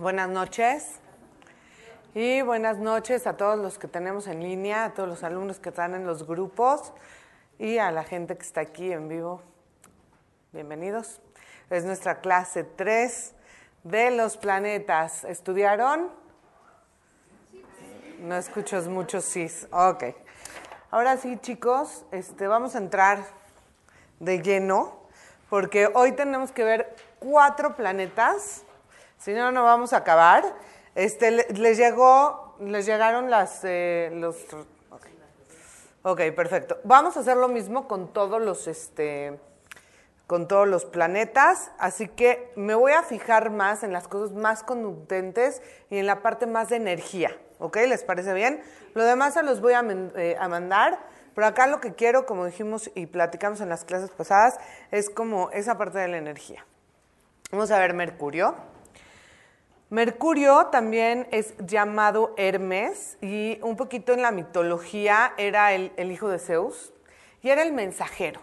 Buenas noches. Y buenas noches a todos los que tenemos en línea, a todos los alumnos que están en los grupos y a la gente que está aquí en vivo. Bienvenidos. Es nuestra clase 3 de los planetas. ¿Estudiaron? No escucho muchos sí. Ok. Ahora sí, chicos, este, vamos a entrar de lleno porque hoy tenemos que ver cuatro planetas. Si no, no vamos a acabar. Este, les llegó, les llegaron las, eh, los, okay. ok, perfecto. Vamos a hacer lo mismo con todos los, este, con todos los planetas, así que me voy a fijar más en las cosas más contundentes y en la parte más de energía, ¿ok? ¿Les parece bien? Lo demás se los voy a, eh, a mandar, pero acá lo que quiero, como dijimos y platicamos en las clases pasadas, es como esa parte de la energía. Vamos a ver Mercurio. Mercurio también es llamado Hermes y un poquito en la mitología era el, hijo de Zeus y era el mensajero.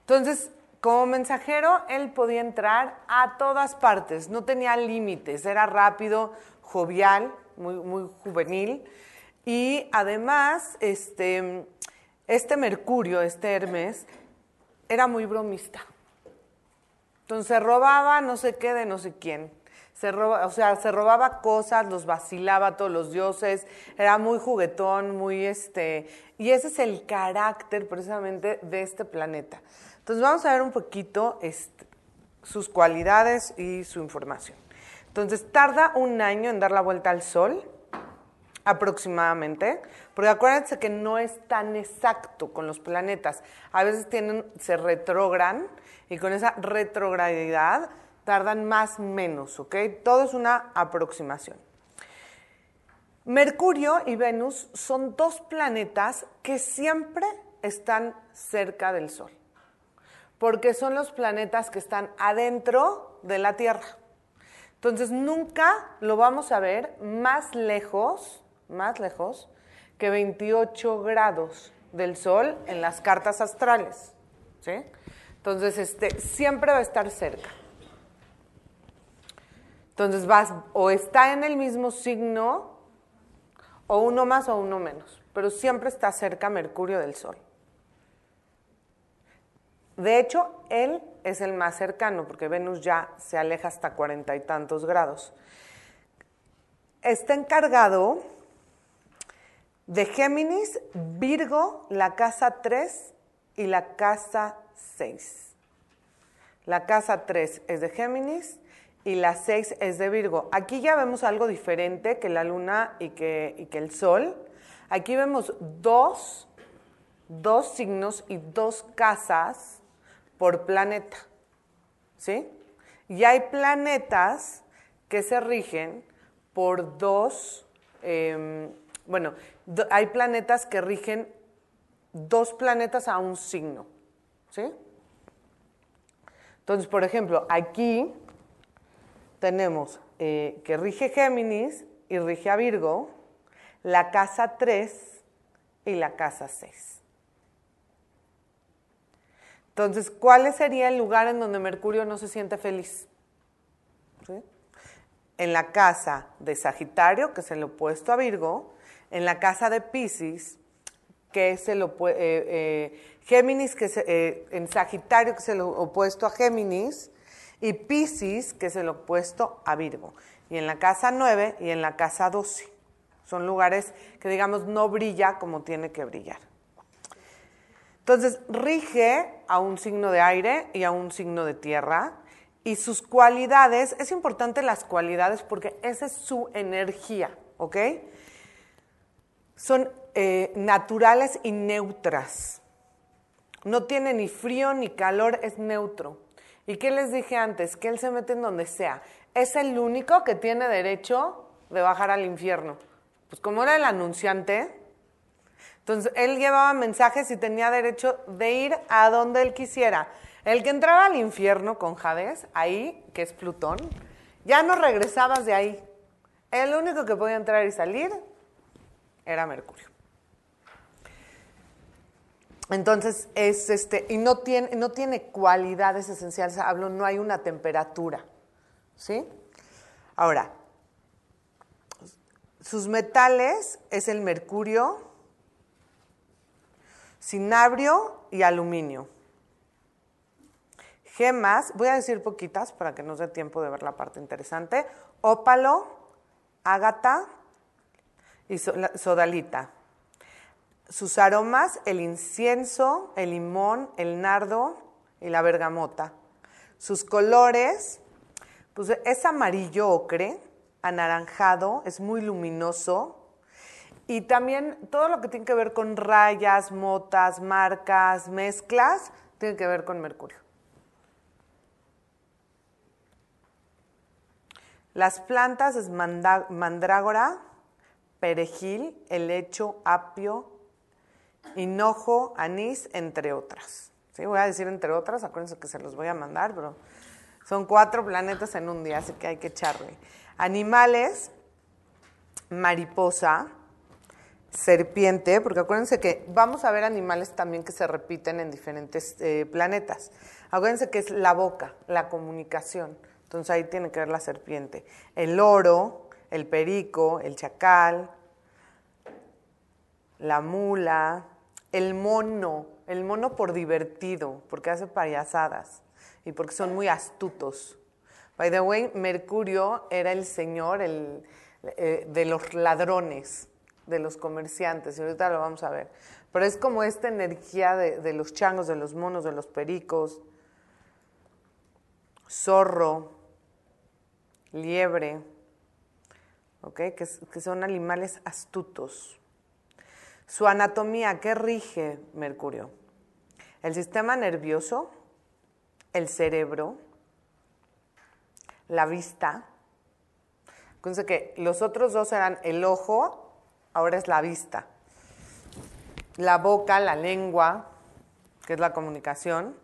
Entonces, como mensajero, él podía entrar a todas partes, no tenía límites, era rápido, jovial, muy, muy juvenil y además, este, este Mercurio, este Hermes, era muy bromista. Entonces robaba no sé qué de no sé quién se roba, o sea, se robaba cosas, los vacilaba a todos los dioses, era muy juguetón, muy este, y ese es el carácter precisamente de este planeta. Entonces vamos a ver un poquito este, sus cualidades y su información. Entonces tarda un año en dar la vuelta al Sol, aproximadamente, porque acuérdense que no es tan exacto con los planetas. A veces tienen, se retrogran y con esa retrogradidad tardan más menos, ¿ok? Todo es una aproximación. Mercurio y Venus son dos planetas que siempre están cerca del Sol, porque son los planetas que están adentro de la Tierra. Entonces nunca lo vamos a ver más lejos, más lejos que 28 grados del Sol en las cartas astrales, ¿sí? Entonces este, siempre va a estar cerca. Entonces vas o está en el mismo signo, o uno más o uno menos, pero siempre está cerca Mercurio del Sol. De hecho, él es el más cercano, porque Venus ya se aleja hasta cuarenta y tantos grados. Está encargado de Géminis, Virgo, la casa 3 y la casa 6. La casa 3 es de Géminis, y la 6 es de Virgo. Aquí ya vemos algo diferente que la luna y que, y que el sol. Aquí vemos dos, dos signos y dos casas por planeta. ¿Sí? Y hay planetas que se rigen por dos, eh, bueno, hay planetas que rigen dos planetas a un signo. ¿Sí? Entonces, por ejemplo, aquí tenemos eh, que rige Géminis y rige a Virgo, la casa 3 y la casa 6. Entonces, ¿cuál sería el lugar en donde Mercurio no se siente feliz? En la casa de Sagitario, que es el opuesto a Virgo, en la casa de Pisces, que es el opuesto, eh, eh, Géminis, que es, en Sagitario, que es el opuesto a Géminis, y Pisces, que es el opuesto a Virgo, y en la casa 9 y en la casa 12. Son lugares que, digamos, no brilla como tiene que brillar. Entonces, rige a un signo de aire y a un signo de tierra, y sus cualidades, es importante las cualidades porque esa es su energía, ¿ok? Son eh, naturales y neutras. No tiene ni frío ni calor, es neutro. ¿Y qué les dije antes? Que Él se mete en donde sea. Es el único que tiene derecho de bajar al infierno. Pues como era el anunciante, entonces Él llevaba mensajes y tenía derecho de ir a donde Él quisiera. El que entraba al infierno con Hades, ahí, que es Plutón, ya no regresabas de ahí. El único que podía entrar y salir era Mercurio. Entonces, es este, y no tiene, no tiene cualidades esenciales, hablo, no hay una temperatura, ¿sí? Ahora, Sus metales es el mercurio, cinabrio y aluminio. Gemas, voy a decir poquitas para que nos dé tiempo de ver la parte interesante. Ópalo, ágata y sodalita. Sus aromas, el incienso, el limón, el nardo y la bergamota. Sus colores, pues es amarillo ocre, anaranjado, es muy luminoso. Y también todo lo que tiene que ver con rayas, motas, marcas, mezclas, tiene que ver con mercurio. Las plantas es mandrágora, perejil, helecho, apio, hinojo, anís, entre otras. ¿Sí? Voy a decir entre otras, acuérdense que se los voy a mandar, pero son cuatro planetas en un día, así que hay que echarle. Animales, mariposa, serpiente, porque acuérdense que vamos a ver animales también que se repiten en diferentes eh, planetas. Acuérdense que es la boca, la comunicación. Entonces ahí tiene que ver la serpiente. El oro, el perico, el chacal, la mula, el mono, el mono por divertido, porque hace payasadas y porque son muy astutos. By the way, Mercurio era el señor el, eh, de los ladrones, de los comerciantes, y ahorita lo vamos a ver. Pero es como esta energía de, de los changos, de los monos, de los pericos, zorro, liebre, que, que son animales astutos. Su anatomía, ¿qué rige Mercurio? El sistema nervioso, el cerebro, la vista. Acuérdense que los otros dos eran el ojo, ahora es la vista. La boca, la lengua, que es la comunicación.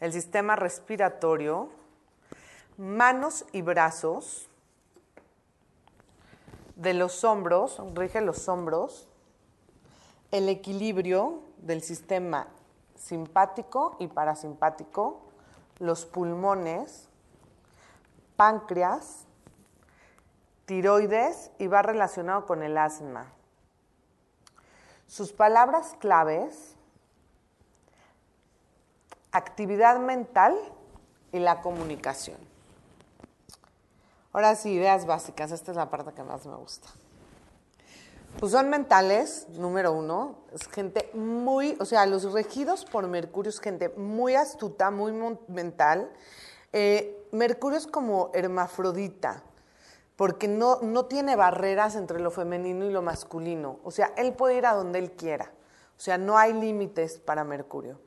El sistema respiratorio, manos y brazos, de los hombros, rige los hombros, el equilibrio del sistema simpático y parasimpático, los pulmones, páncreas, tiroides y va relacionado con el asma. Sus palabras claves, actividad mental y la comunicación. Ahora sí, ideas básicas. Esta es la parte que más me gusta. Pues son mentales, número uno. Es gente muy, o sea, los regidos por Mercurio es gente muy astuta, muy mental. Eh, Mercurio es como hermafrodita, porque no, no tiene barreras entre lo femenino y lo masculino. O sea, él puede ir a donde él quiera. O sea, no hay límites para Mercurio.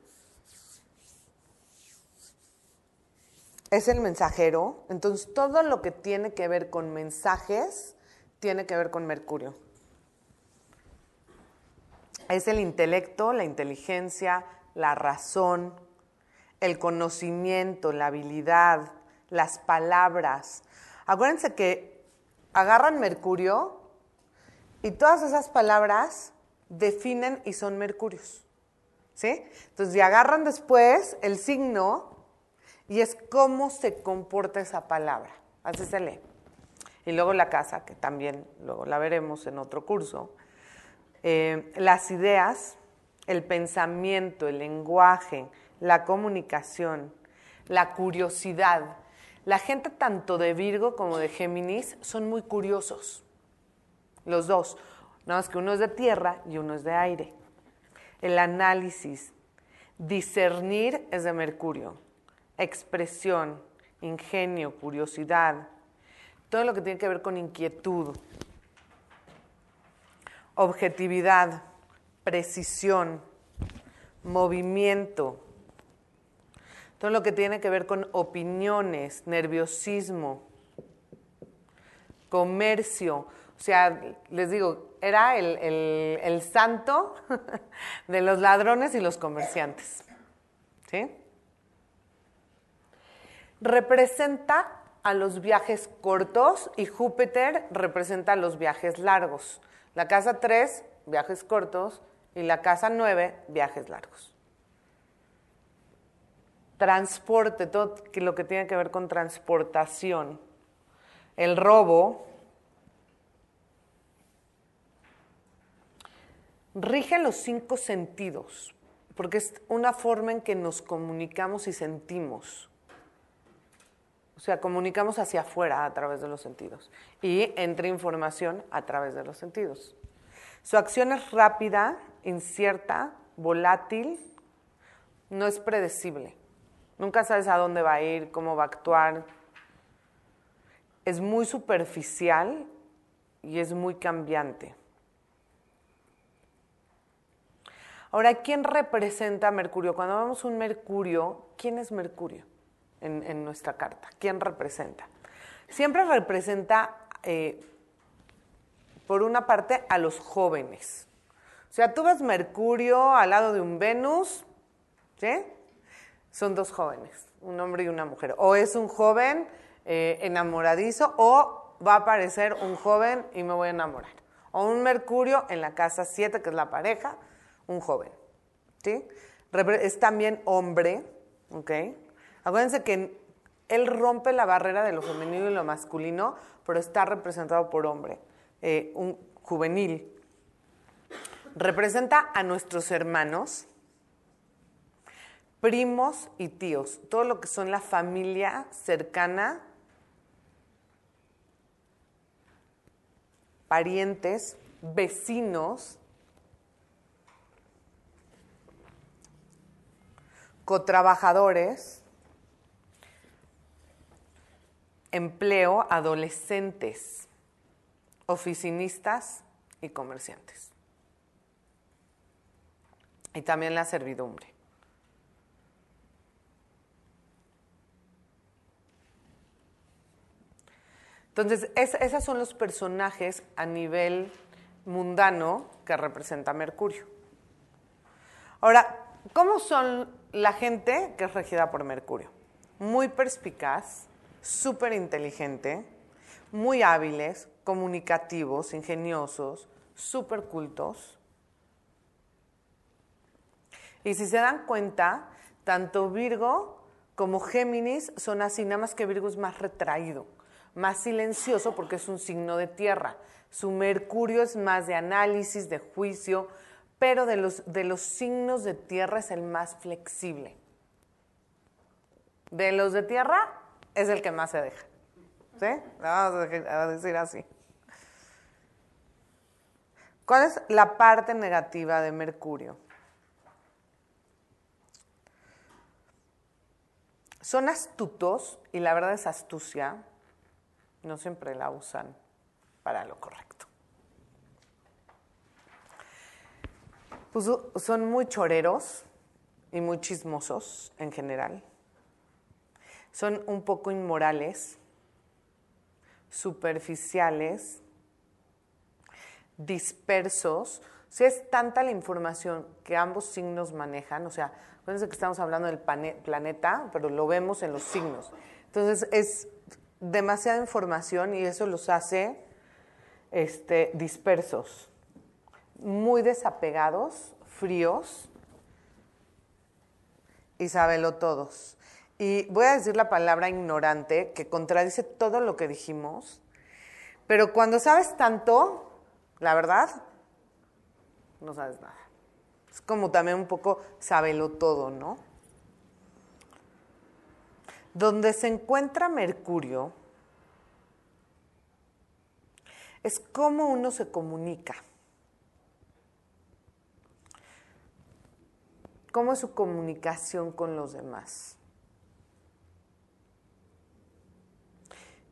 es el mensajero, entonces todo lo que tiene que ver con mensajes tiene que ver con Mercurio. Es el intelecto, la inteligencia, la razón, el conocimiento, la habilidad, las palabras. Acuérdense que agarran Mercurio y todas esas palabras definen y son Mercurios. ¿Sí? Entonces, si agarran después el signo, y es cómo se comporta esa palabra. Así se lee. Y luego la casa, que también luego la veremos en otro curso. Eh, las ideas, el pensamiento, el lenguaje, la comunicación, la curiosidad. La gente tanto de Virgo como de Géminis son muy curiosos. Los dos. Nada más que uno es de tierra y uno es de aire. El análisis, discernir es de Mercurio expresión, ingenio, curiosidad, todo lo que tiene que ver con inquietud, objetividad, precisión, movimiento, todo lo que tiene que ver con opiniones, nerviosismo, comercio. O sea, les digo, era el, el santo de los ladrones y los comerciantes. ¿Sí? representa a los viajes cortos y Júpiter representa los viajes largos. La casa 3, viajes cortos, y la casa 9, viajes largos. Transporte, todo lo que tiene que ver con transportación. El robo. Rige los cinco sentidos, porque es una forma en que nos comunicamos y sentimos. Sea, comunicamos hacia afuera a través de los sentidos y entra información a través de los sentidos. Su acción es rápida, incierta, volátil, no es predecible. Nunca sabes a dónde va a ir, cómo va a actuar. Es muy superficial y es muy cambiante. Ahora, ¿quién representa a Mercurio? Cuando vemos un Mercurio, ¿quién es Mercurio en, nuestra carta? ¿Quién representa? Siempre representa, eh, por una parte, a los jóvenes. O sea, tú ves Mercurio al lado de un Venus, ¿sí? Son dos jóvenes, un hombre y una mujer. O es un joven eh, enamoradizo o va a aparecer un joven y me voy a enamorar. O un Mercurio en la casa 7, que es la pareja, un joven. ¿sí? Es también hombre, ¿ok? Acuérdense que él rompe la barrera de lo femenino y lo masculino, pero está representado por hombre, eh, un juvenil. Representa a nuestros hermanos, primos y tíos, todo lo que son la familia cercana, parientes, vecinos, cotrabajadores, empleo, adolescentes, oficinistas y comerciantes. Y también la servidumbre. Entonces, esos son los personajes a nivel mundano que representa Mercurio. Ahora, ¿cómo son la gente que es regida por Mercurio. Muy perspicaz, súper inteligente, muy hábiles, comunicativos, ingeniosos, súper cultos. Y si se dan cuenta, tanto Virgo como Géminis son así, nada más que Virgo es más retraído, más silencioso porque es un signo de tierra. Su Mercurio es más de análisis, de juicio, pero de los, de los signos de tierra es el más flexible. De los de tierra es el que más se deja. ¿Sí? Vamos a decir así. ¿Cuál es la parte negativa de Mercurio? Son astutos y la verdad es astucia. No siempre la usan para lo correcto. Pues son muy choreros y muy chismosos en general. Son un poco inmorales, superficiales, dispersos. Sea, es tanta la información que ambos signos manejan, o sea, acuérdense que estamos hablando del planeta, pero lo vemos en los signos. Entonces es demasiada información y eso los hace este, dispersos muy desapegados, fríos y todos. Y voy a decir la palabra ignorante, que contradice todo lo que dijimos, pero cuando sabes tanto, la verdad, no sabes nada. Es como también un poco sábelo todo, ¿no? Donde se encuentra Mercurio es cómo uno se comunica. ¿Cómo es su comunicación con los demás?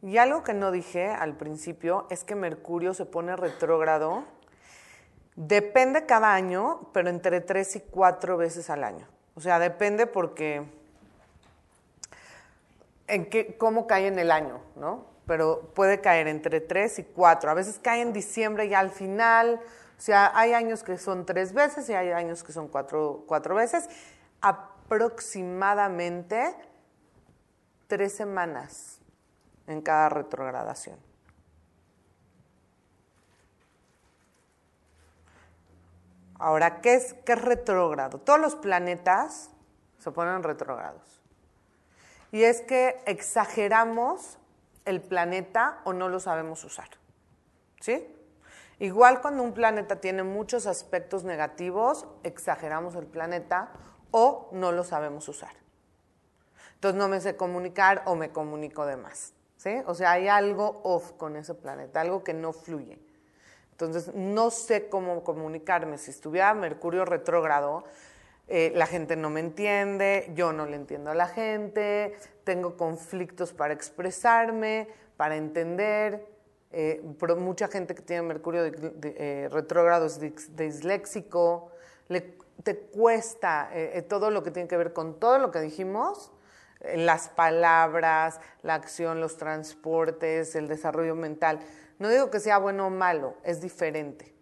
Y algo que no dije al principio es que Mercurio se pone retrógrado. Depende cada año, pero entre tres y cuatro veces al año. O sea, depende porque en qué, cómo cae en el año, ¿no? Pero puede caer entre tres y cuatro. A veces cae en diciembre y al final, o sea, hay años que son tres veces y hay años que son cuatro, cuatro veces. Aproximadamente tres semanas en cada retrogradación. Ahora, ¿qué es, qué es? Todos los planetas se ponen retrógrados. Y es que exageramos el planeta o no lo sabemos usar. ¿Sí? Igual cuando un planeta tiene muchos aspectos negativos, exageramos el planeta o no lo sabemos usar. Entonces no me sé comunicar o me comunico de más. O sea, hay algo off con ese planeta, algo que no fluye. Entonces no sé cómo comunicarme. Si estuviera Mercurio retrógrado, eh, la gente no me entiende, yo no le entiendo a la gente, tengo conflictos para expresarme, para entender. Eh, mucha gente que tiene Mercurio eh, retrógrado es disléxico, te cuesta todo lo que tiene que ver con todo lo que dijimos, las palabras, la acción, los transportes, el desarrollo mental. No digo que sea bueno o malo, es diferente.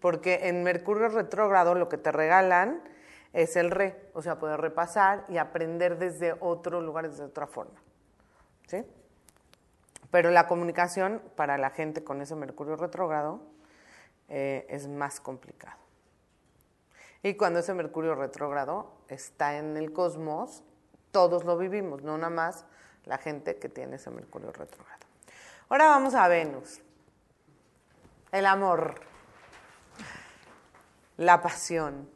Porque en Mercurio retrógrado lo que te regalan es el re, o sea, poder repasar y aprender desde otro lugar, desde otra forma. ¿Sí? Pero la comunicación para la gente con ese Mercurio retrógrado eh, es más complicado. Y cuando ese Mercurio retrógrado está en el cosmos, todos lo vivimos, no nada más la gente que tiene ese Mercurio retrógrado. Ahora vamos a Venus. El amor, la pasión.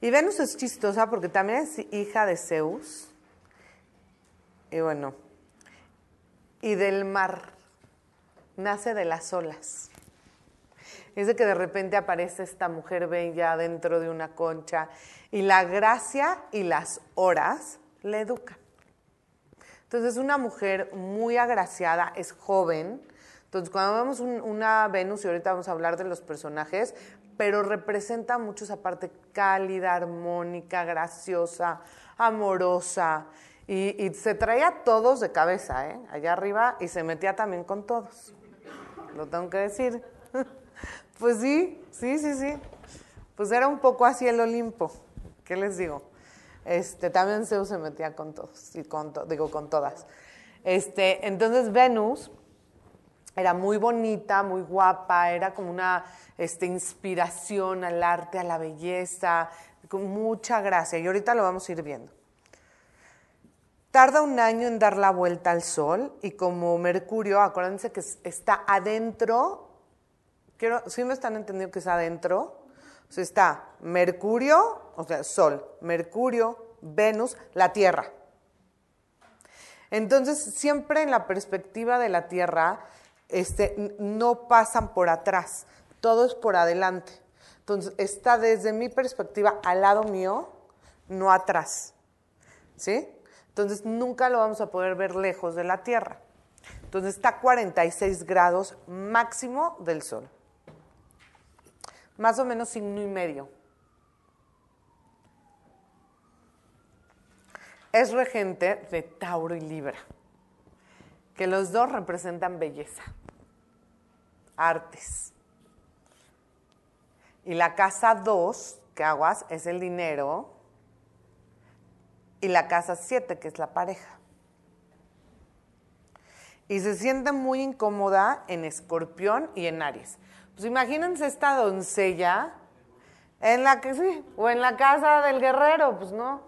Y Venus es chistosa porque también es hija de Zeus. Y bueno, y del mar. Nace de las olas. Es de que de repente aparece esta mujer bella dentro de una concha y la gracia y las horas le educan. Entonces es una mujer muy agraciada, es joven. Entonces cuando vemos una Venus, y ahorita vamos a hablar de los personajes, pero representa mucho esa parte cálida, armónica, graciosa, amorosa. Y, se traía a todos de cabeza, ¿eh? allá arriba, y se metía también con todos. Lo tengo que decir. pues sí, sí, sí, sí. Pues era un poco así el Olimpo. ¿Qué les digo? Este, también Zeus se metía con todos, y con digo con todas. Este, entonces Venus era muy bonita, muy guapa, era como una este, inspiración al arte, a la belleza, con mucha gracia. Y ahorita lo vamos a ir viendo. Tarda un año en dar la vuelta al Sol y como Mercurio, acuérdense que está adentro, ¿sí me están entendiendo que es adentro? O está Mercurio, o sea, Sol, Mercurio, Venus, la Tierra. Entonces, siempre en la perspectiva de la Tierra, este, no pasan por atrás, todo es por adelante. Entonces, está desde mi perspectiva al lado mío, no atrás. ¿Sí? Entonces, nunca lo vamos a poder ver lejos de la Tierra. Entonces, está a 46 grados máximo del Sol. Más o menos signo y medio. Es regente de Tauro y Libra que los dos representan belleza, artes. Y la casa 2, que aguas, es el dinero. Y la casa 7, que es la pareja. Y se siente muy incómoda en escorpión y en Aries. Pues imagínense esta doncella en la que sí, o en la casa del guerrero, pues no,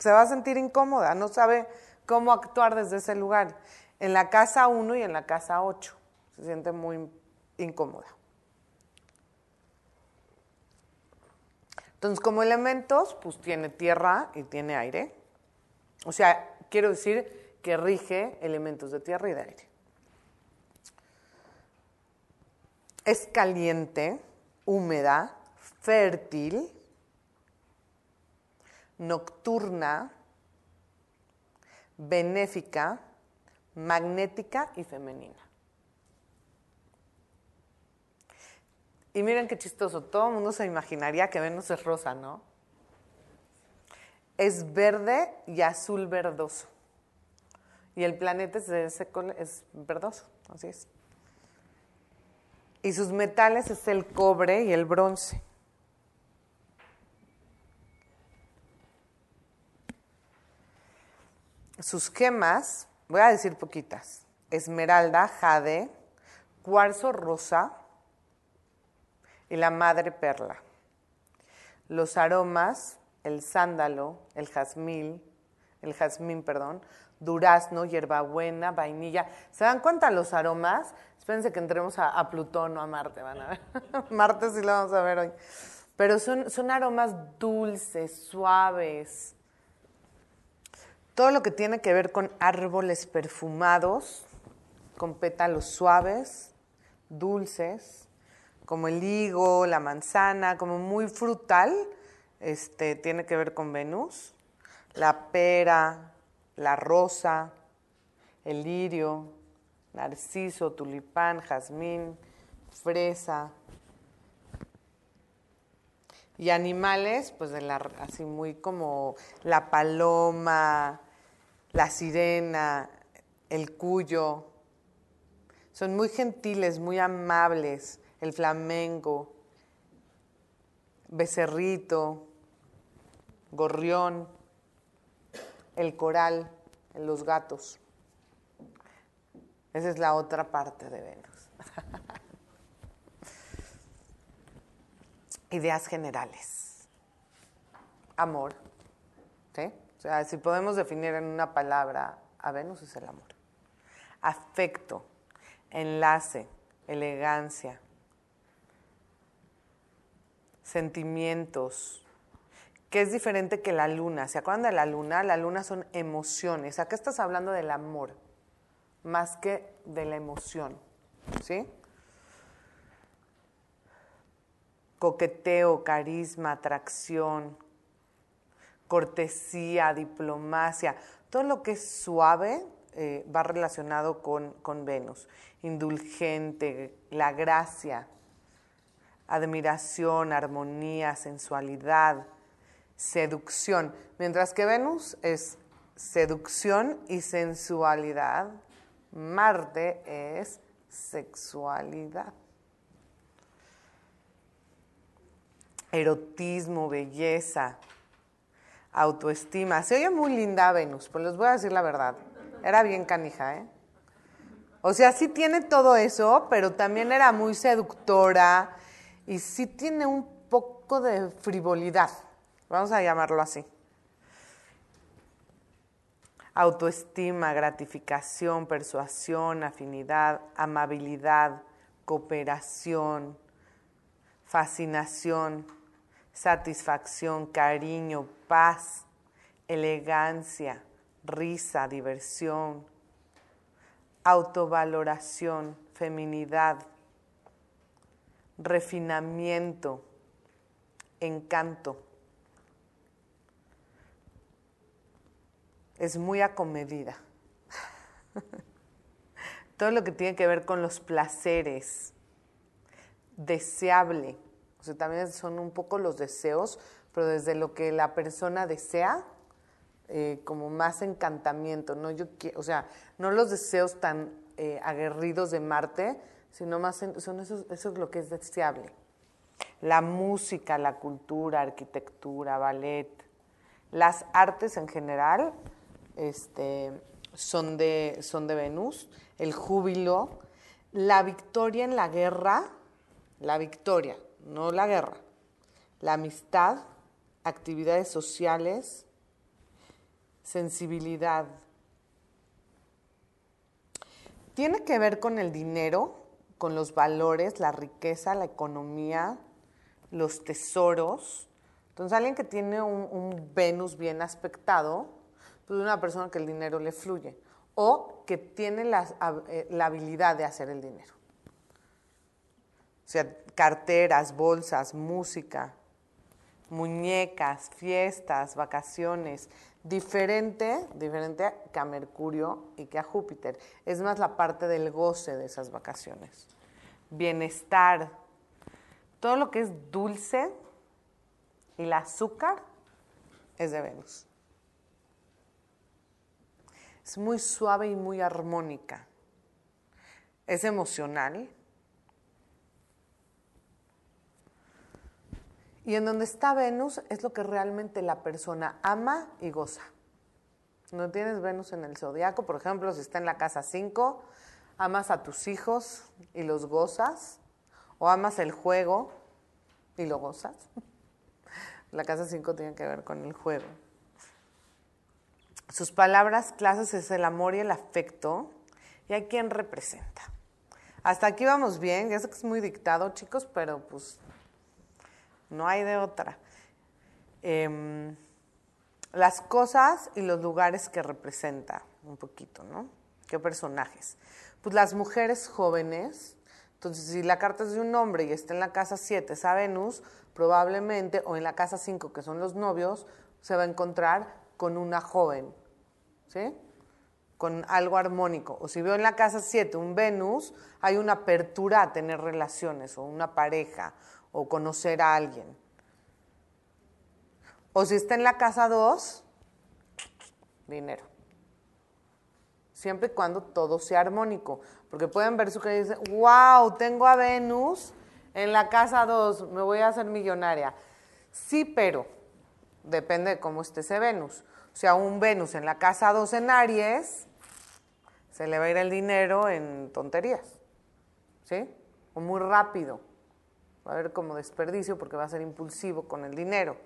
se va a sentir incómoda, no sabe cómo actuar desde ese lugar en la casa 1 y en la casa 8. Se siente muy incómoda. Entonces, como elementos, pues tiene tierra y tiene aire. O sea, quiero decir que rige elementos de tierra y de aire. Es caliente, húmeda, fértil, nocturna, benéfica, magnética y femenina. Y miren qué chistoso, todo el mundo se imaginaría que Venus es rosa, ¿no? Es verde y azul verdoso. Y el planeta es, es verdoso, así es. Y sus metales es el cobre y el bronce. Sus gemas Voy a decir poquitas. Esmeralda, jade, cuarzo rosa y la madre perla. Los aromas, el sándalo, el jazmín, el jazmín, perdón, durazno, hierbabuena, vainilla. ¿Se dan cuenta los aromas? Espérense que entremos a, Plutón o a Marte, van a ver. Marte sí lo vamos a ver hoy. Pero son, son aromas dulces, suaves. Todo lo que tiene que ver con árboles perfumados, con pétalos suaves, dulces, como el higo, la manzana, como muy frutal, este, tiene que ver con Venus. La pera, la rosa, el lirio, narciso, tulipán, jazmín, fresa. Y animales, pues de la, así muy como la paloma, la sirena, el cuyo. Son muy gentiles, muy amables. El flamengo, becerrito, gorrión, el coral, los gatos. Esa es la otra parte de Venus. Ideas generales. Amor. ¿Sí? O sea, si podemos definir en una palabra a Venus es el amor. Afecto, enlace, elegancia, sentimientos, que es diferente que la luna. ¿Se acuerdan de la luna? La luna son emociones. Acá estás hablando del amor más que de la emoción. ¿Sí? Coqueteo, carisma, atracción, cortesía, diplomacia, todo lo que es suave eh, va relacionado con, con Venus. Indulgente, la gracia, admiración, armonía, sensualidad, seducción. Mientras que Venus es seducción y sensualidad, Marte es sexualidad. Erotismo, belleza, autoestima. Se oye muy linda Venus, pues les voy a decir la verdad. Era bien canija, ¿eh? O sea, sí tiene todo eso, pero también era muy seductora y sí tiene un poco de frivolidad. Vamos a llamarlo así autoestima, gratificación, persuasión, afinidad, amabilidad, cooperación, fascinación, satisfacción, cariño, paz, elegancia, risa, diversión, autovaloración, feminidad, refinamiento, encanto. Es muy acomedida. Todo lo que tiene que ver con los placeres, deseable, o sea, también son un poco los deseos, pero desde lo que la persona desea, eh, como más encantamiento, ¿no? Yo o sea, no los deseos tan eh, aguerridos de Marte, sino más son eso es lo que es deseable. La música, la cultura, arquitectura, ballet, las artes en general este, son, de, son de Venus, el júbilo, la victoria en la guerra, la victoria, no la guerra, la amistad, actividades sociales, sensibilidad. Tiene que ver con el dinero, con los valores, la riqueza, la economía, los tesoros. Entonces alguien que tiene un, un Venus bien aspectado, pues, una persona que el dinero le fluye o que tiene la, eh, la habilidad de hacer el dinero. O sea, carteras, bolsas, música, muñecas, fiestas, vacaciones, diferente, diferente que a Mercurio y que a Júpiter. Es más la parte del goce de esas vacaciones. Bienestar, todo lo que es dulce y el azúcar es de Venus. Es muy suave y muy armónica. Es emocional. Y en donde está Venus es lo que realmente la persona ama y goza. No tienes Venus en el zodiaco, por ejemplo, si está en la casa 5, amas a tus hijos y los gozas, o amas el juego y lo gozas. La casa 5 tiene que ver con el juego. Sus palabras clases es el amor y el afecto. ¿Y a quién representa? Hasta aquí vamos bien, ya sé que es muy dictado, chicos, pero pues no hay de otra. Em, las cosas y los lugares que representa, un poquito, ¿no? ¿Qué personajes? Pues las mujeres jóvenes, entonces si la carta es de un hombre y está en la casa 7, esa Venus, probablemente, o en la casa 5, que son los novios, se va a encontrar con una joven, ¿sí? Con algo armónico. O si veo en la casa 7 un Venus, hay una apertura a tener relaciones, o una pareja, o conocer a alguien. O si está en la casa 2, dinero. Siempre y cuando todo sea armónico. Porque pueden ver su que dice, wow, tengo a Venus en la casa 2, me voy a hacer millonaria. Sí, pero depende de cómo esté ese Venus. O sea, un Venus en la casa 2 en Aries, se le va a ir el dinero en tonterías. ¿Sí? O muy rápido. Va a haber como desperdicio porque va a ser impulsivo con el dinero.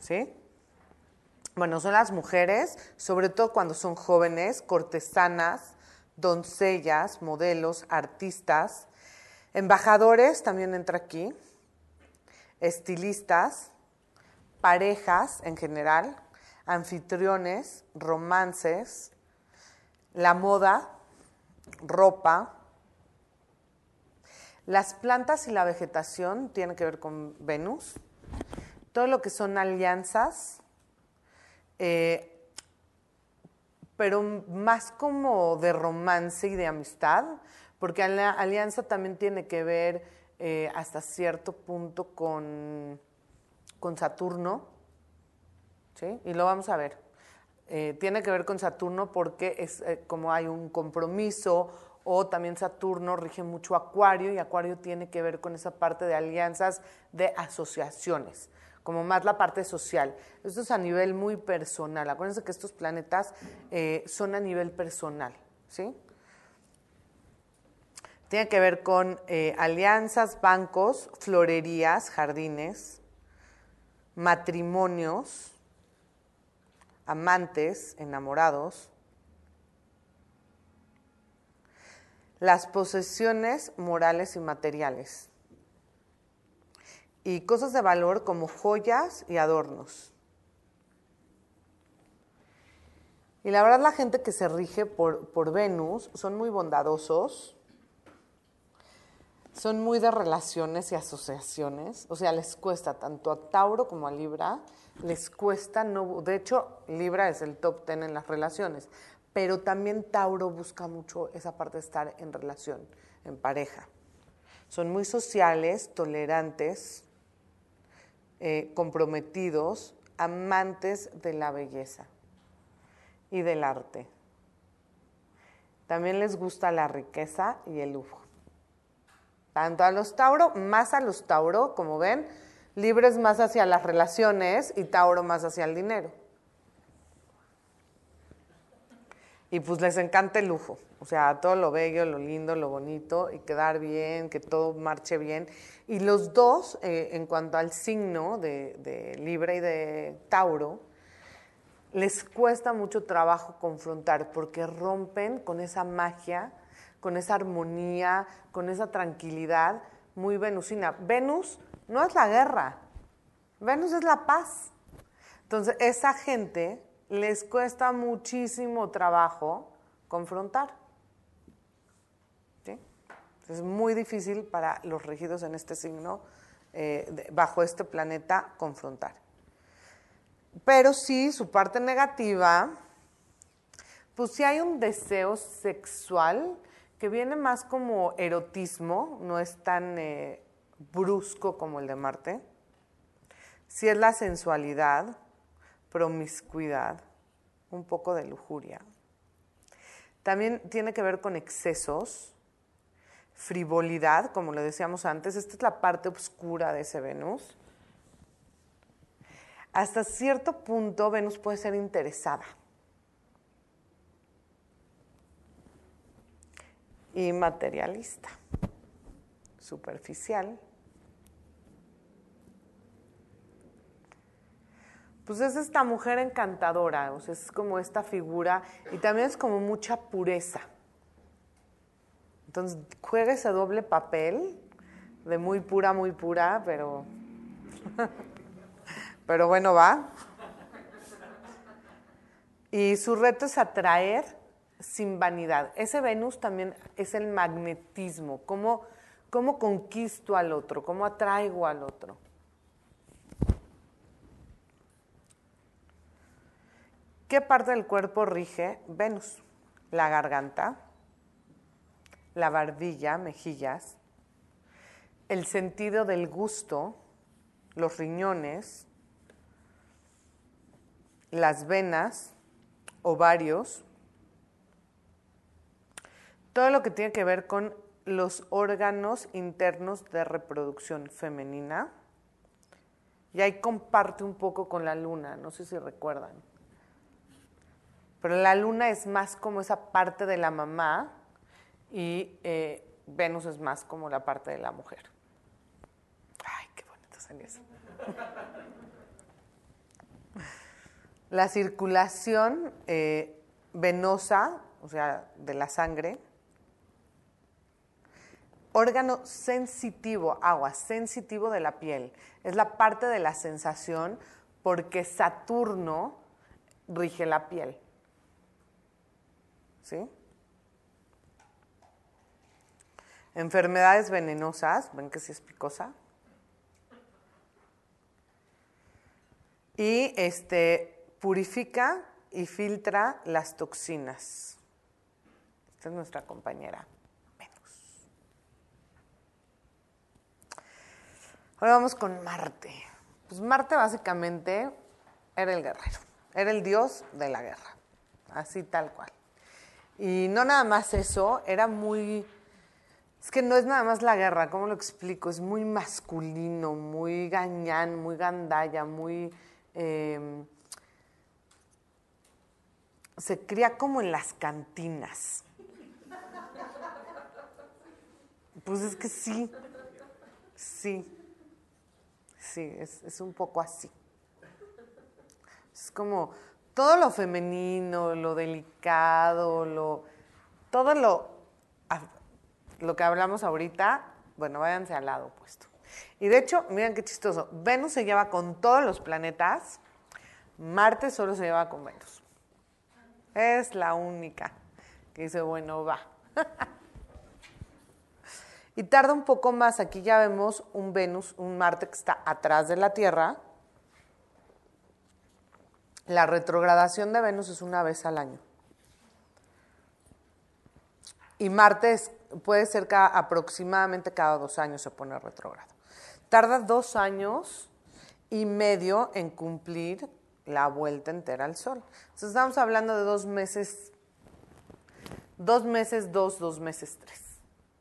¿Sí? Bueno, son las mujeres, sobre todo cuando son jóvenes, cortesanas, doncellas, modelos, artistas, embajadores, también entra aquí, estilistas, parejas en general, anfitriones, romances, la moda, ropa. Las plantas y la vegetación tienen que ver con Venus. Todo lo que son alianzas, eh, pero más como de romance y de amistad, porque la alianza también tiene que ver eh, hasta cierto punto con, con Saturno, Y lo vamos a ver. Eh, tiene que ver con Saturno porque es como hay un compromiso o también Saturno rige mucho Acuario y Acuario tiene que ver con esa parte de alianzas de asociaciones como más la parte social. Esto es a nivel muy personal. Acuérdense que estos planetas eh, son a nivel personal, ¿sí? Tiene que ver con eh, alianzas, bancos, florerías, jardines, matrimonios, amantes, enamorados, las posesiones morales y materiales y cosas de valor como joyas y adornos. Y la verdad la gente que se rige por, por Venus son muy bondadosos, son muy de relaciones y asociaciones, o sea, les cuesta tanto a Tauro como a Libra, les cuesta, no, de hecho, Libra es el top ten en las relaciones, pero también Tauro busca mucho esa parte de estar en relación, en pareja. Son muy sociales, tolerantes, eh, comprometidos, amantes de la belleza y del arte. También les gusta la riqueza y el lujo. Tanto a los Tauro, más a los Tauro, como ven, libres más hacia las relaciones y Tauro más hacia el dinero. Y pues les encanta el lujo, o sea, todo lo bello, lo lindo, lo bonito y quedar bien, que todo marche bien. Y los dos, eh, en cuanto al signo de, de Libra y de Tauro, les cuesta mucho trabajo confrontar porque rompen con esa magia, con esa armonía, con esa tranquilidad muy venusina. Venus no es la guerra, Venus es la paz. Entonces, esa gente les cuesta muchísimo trabajo confrontar. Es muy difícil para los regidos en este signo, eh, bajo este planeta, confrontar. Pero sí, su parte negativa, pues sí hay un deseo sexual que viene más como erotismo, no es tan eh, brusco como el de Marte. Sí es la sensualidad, promiscuidad, un poco de lujuria. También tiene que ver con excesos, frivolidad, como le decíamos antes. Esta es la parte oscura de ese Venus. Hasta cierto punto Venus puede ser interesada. Y materialista, superficial. Pues es esta mujer encantadora, o sea, es como esta figura y también es como mucha pureza. Entonces juega ese doble papel de muy pura, muy pura, pero, pero bueno, va. Y su reto es atraer sin vanidad. Ese Venus también es el magnetismo, cómo, cómo conquisto al otro, cómo atraigo al otro. ¿Qué parte del cuerpo rige Venus? La garganta, la barbilla, mejillas, el sentido del gusto, los riñones, las venas, ovarios, todo lo que tiene que ver con los órganos internos de reproducción femenina. Y ahí comparte un poco con la luna, no sé si recuerdan. Pero la luna es más como esa parte de la mamá y eh, Venus es más como la parte de la mujer. Ay, qué bonito salió eso. La circulación eh, venosa, o sea, de la sangre, órgano sensitivo, agua, sensitivo de la piel. Es la parte de la sensación porque Saturno rige la piel. ¿Sí? Enfermedades venenosas, ven que sí es picosa. Y este purifica y filtra las toxinas. Esta es nuestra compañera Venus. Ahora vamos con Marte. Pues Marte básicamente era el guerrero, era el dios de la guerra, así tal cual. Y no nada más eso, era muy es que no es nada más la guerra, ¿cómo lo explico? Es muy masculino, muy gañán, muy gandalla, muy... Em, se cría como en las cantinas. Pues es que sí, sí, sí, es, es un poco así. Es como todo lo femenino, lo delicado, lo, todo lo lo que hablamos ahorita, bueno, váyanse al lado opuesto. Y de hecho, miren qué chistoso, Venus se lleva con todos los planetas, Marte solo se lleva con Venus. Es la única que dice, bueno, va. y tarda un poco más, aquí ya vemos un Venus, un Marte que está atrás de la Tierra. La retrogradación de Venus es una vez al año. Y Marte puede ser aproximadamente cada dos años se pone retrógrado. Tarda dos años y medio en cumplir la vuelta entera al Sol. Entonces estamos hablando de dos meses, dos meses, dos, dos meses, tres.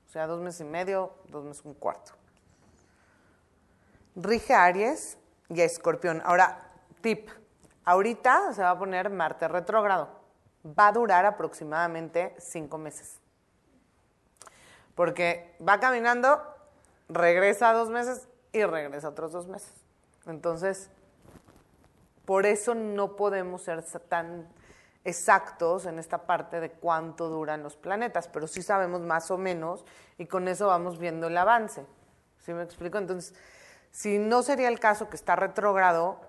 O sea, dos meses y medio, dos meses, un cuarto. Rige Aries y Escorpión. Ahora, tip. Ahorita se va a poner Marte retrógrado. Va a durar aproximadamente cinco meses. Porque va caminando, regresa dos meses y regresa otros dos meses. Entonces, por eso no podemos ser tan exactos en esta parte de cuánto duran los planetas, pero sí sabemos más o menos y con eso vamos viendo el avance. ¿Sí me explico? Entonces, si no sería el caso que está retrógrado,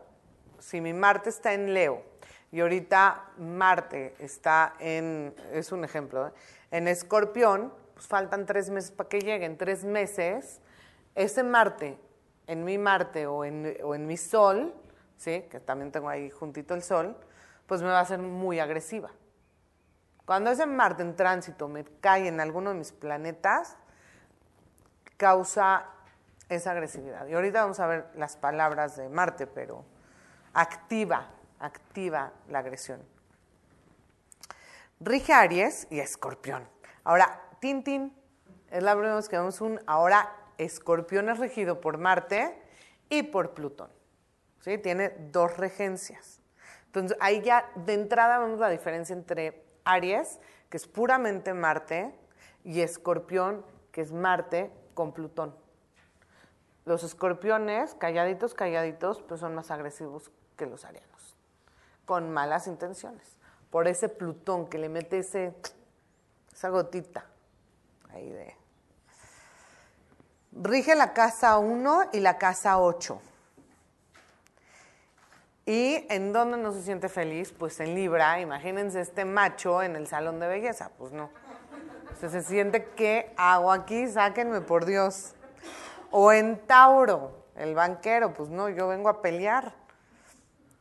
si mi Marte está en Leo y ahorita Marte está en, es un ejemplo, ¿eh? en Escorpión, pues faltan tres meses para que lleguen, tres meses, ese Marte, en mi Marte o en, o en mi Sol, ¿sí? que también tengo ahí juntito el Sol, pues me va a ser muy agresiva. Cuando ese Marte en tránsito me cae en alguno de mis planetas, causa esa agresividad. Y ahorita vamos a ver las palabras de Marte, pero activa, activa la agresión. Rige Aries y Escorpión. Ahora, Tintin es la primera vez que vemos un ahora escorpión es regido por Marte y por Plutón. ¿sí? Tiene dos regencias. Entonces ahí ya de entrada vemos la diferencia entre Aries, que es puramente Marte, y Escorpión, que es Marte con Plutón. Los escorpiones, calladitos, calladitos, pues son más agresivos que los arianos, con malas intenciones, por ese Plutón que le mete ese, esa gotita ahí de... Rige la casa 1 y la casa 8. ¿Y en dónde no se siente feliz? Pues en Libra. Imagínense este macho en el salón de belleza. Pues no. se siente que hago aquí, sáquenme por Dios. O en Tauro, el banquero. Pues no, yo vengo a pelear.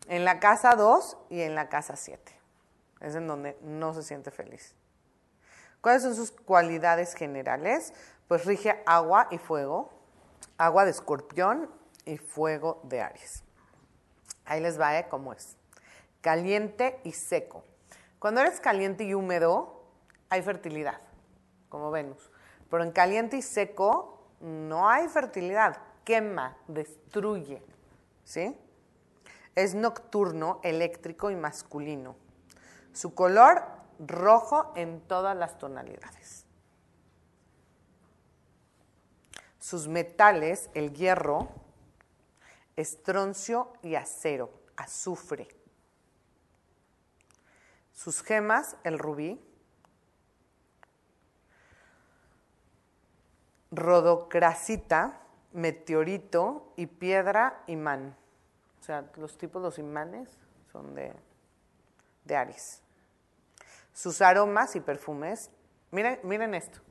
En la casa 2 y en la casa 7. Es en donde no se siente feliz. ¿Cuáles son sus cualidades generales? Pues rige agua y fuego. Agua de escorpión y fuego de Aries. Ahí les va, ¿eh? ¿Cómo es? Caliente y seco. Cuando eres caliente y húmedo, hay fertilidad, como Venus. Pero en caliente y seco no hay fertilidad. Quema, destruye. ¿Sí? Es nocturno, eléctrico y masculino. Su color rojo en todas las tonalidades. Sus metales, el hierro, estroncio y acero, azufre. Sus gemas, el rubí, rodocrasita, meteorito y piedra imán. O sea, los tipos, los imanes son de, de Aries. Sus aromas y perfumes, miren, miren esto,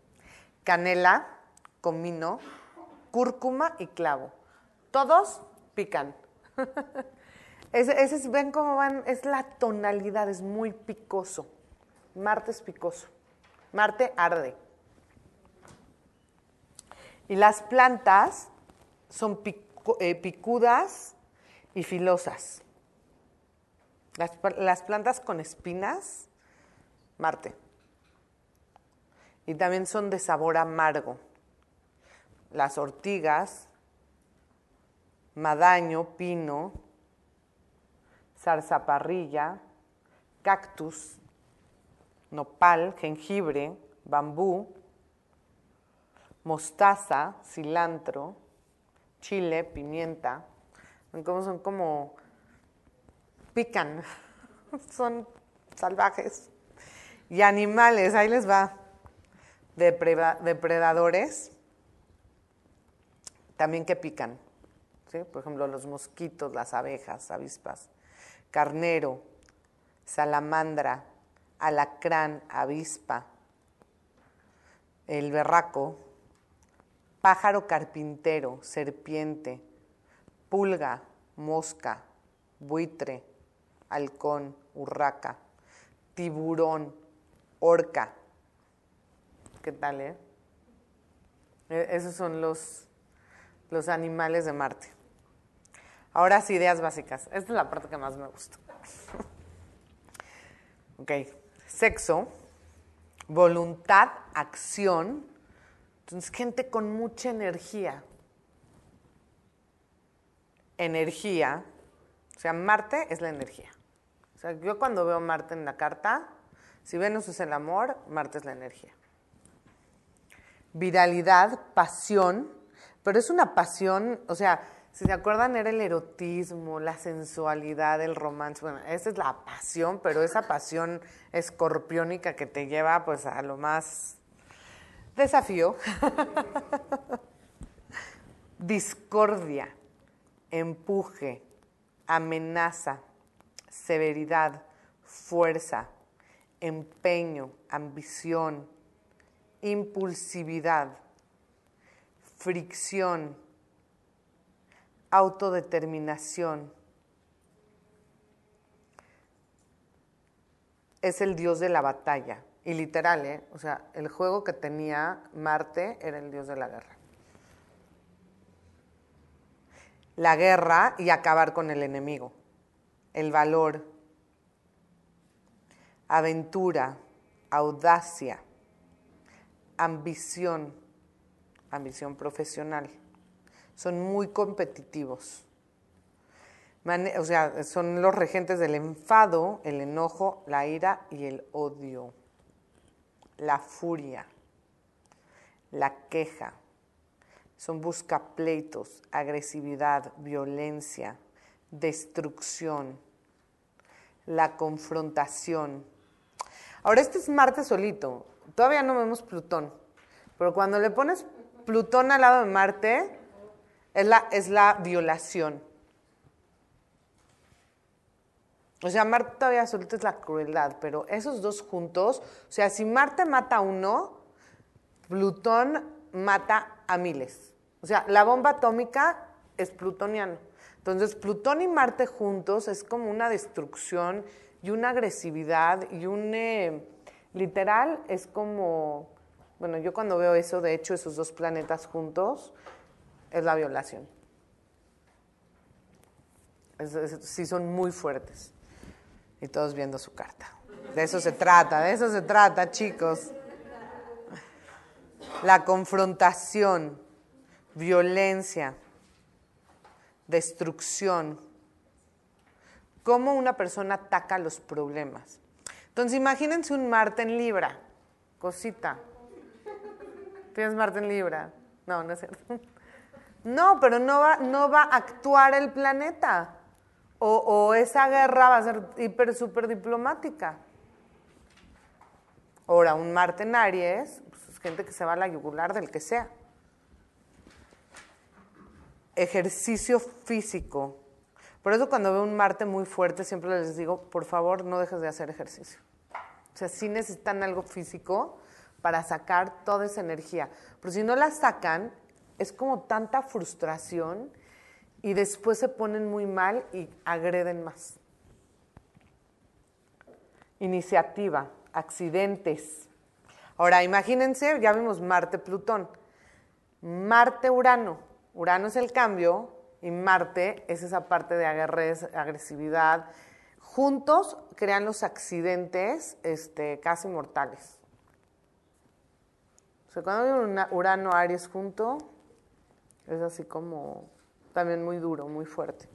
canela, comino, cúrcuma y clavo. Todos pican. ese, ven cómo van, es la tonalidad, es muy picoso. Marte es picoso. Marte arde. Y las plantas son eh, picudas y filosas. Las, plantas con espinas, Marte. Y también son de sabor amargo. Las ortigas, madaño, pino, zarzaparrilla, cactus, nopal, jengibre, bambú, mostaza, cilantro, chile, pimienta. Como son como pican, son salvajes. Y animales, ahí les va. Depredadores, también que pican. Por ejemplo, los mosquitos, las abejas, avispas, carnero, salamandra, alacrán, avispa, el berraco, pájaro carpintero, serpiente, pulga, mosca, buitre, halcón, urraca, tiburón, orca. ¿Qué tal, eh? E-, esos son los, los animales de Marte. Ahora sí, ideas básicas. Esta es la parte que más me gusta. ok, sexo, voluntad, acción. Entonces, gente con mucha energía. Energía. O sea, Marte es la energía. O sea, yo cuando veo Marte en la carta, si Venus es el amor, Marte es la energía. Viralidad, pasión, pero es una pasión, o sea, si se acuerdan, era el erotismo, la sensualidad, el romance. Bueno, esa es la pasión, pero esa pasión escorpiónica que te lleva pues a lo más desafío. Discordia, empuje, amenaza, severidad, fuerza, empeño, ambición, impulsividad, fricción, autodeterminación. Es el dios de la batalla. Y literal, ¿eh? O sea, el juego que tenía Marte era el dios de la guerra. La guerra y acabar con el enemigo. El valor. Aventura. Audacia. Ambición. Ambición profesional son muy competitivos. o sea, son los regentes del enfado, el enojo, la ira y el odio, la furia, la queja. Son buscapleitos, agresividad, violencia, destrucción, la confrontación. Ahora, este es Marte solito. Todavía no vemos Plutón. Pero cuando le pones Plutón al lado de Marte, es la, es la violación. O sea, Marte todavía solito es la crueldad, pero esos dos juntos, o sea, si Marte mata a uno, Plutón mata a miles. O sea, la bomba atómica es plutoniano. Entonces, Plutón y Marte juntos es como una destrucción y una agresividad y un... Eh, literal, es como... Bueno, yo cuando veo eso, de hecho, esos dos planetas juntos, es la violación. sí son muy fuertes. Y todos viendo su carta. De eso se trata, de eso se trata, chicos. La confrontación, violencia, destrucción, cómo una persona ataca los problemas. Entonces imagínense un Marte en Libra, cosita. ¿Tienes Marte en Libra? No, no es cierto. No, pero no va, no va a actuar el planeta. O, esa guerra va a ser hiper, súper diplomática. Ahora, un Marte en Aries, pues es gente que se va a la yugular del que sea ejercicio físico. Por eso cuando veo un Marte muy fuerte siempre les digo, por favor, no dejes de hacer ejercicio. O sea, sí necesitan algo físico para sacar toda esa energía. Pero si no la sacan, es como tanta frustración y después se ponen muy mal y agreden más. Iniciativa, accidentes. Ahora, imagínense, ya vimos Marte-Plutón. Marte-Urano Urano es el cambio y Marte es esa parte de agresividad. Juntos crean los accidentes este, casi mortales. O sea, cuando hay un Urano Aries junto, es así como también muy duro, muy fuerte.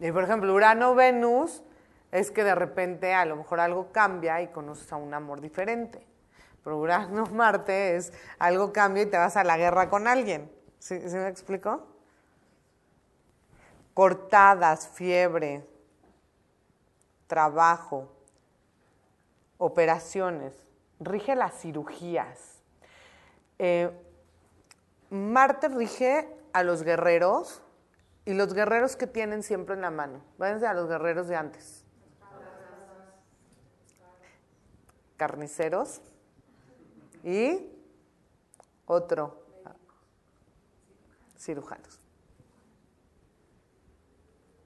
Y por ejemplo, Urano Venus es que de repente a lo mejor algo cambia y conoces a un amor diferente. Pero Urano Marte es algo cambia y te vas a la guerra con alguien. ¿Sí, me explico? Cortadas, fiebre, trabajo, operaciones, rige las cirugías. Eh, Marte rige a los guerreros y los guerreros que tienen siempre en la mano. Váyanse a los guerreros de antes. Carniceros y otro, cirujanos.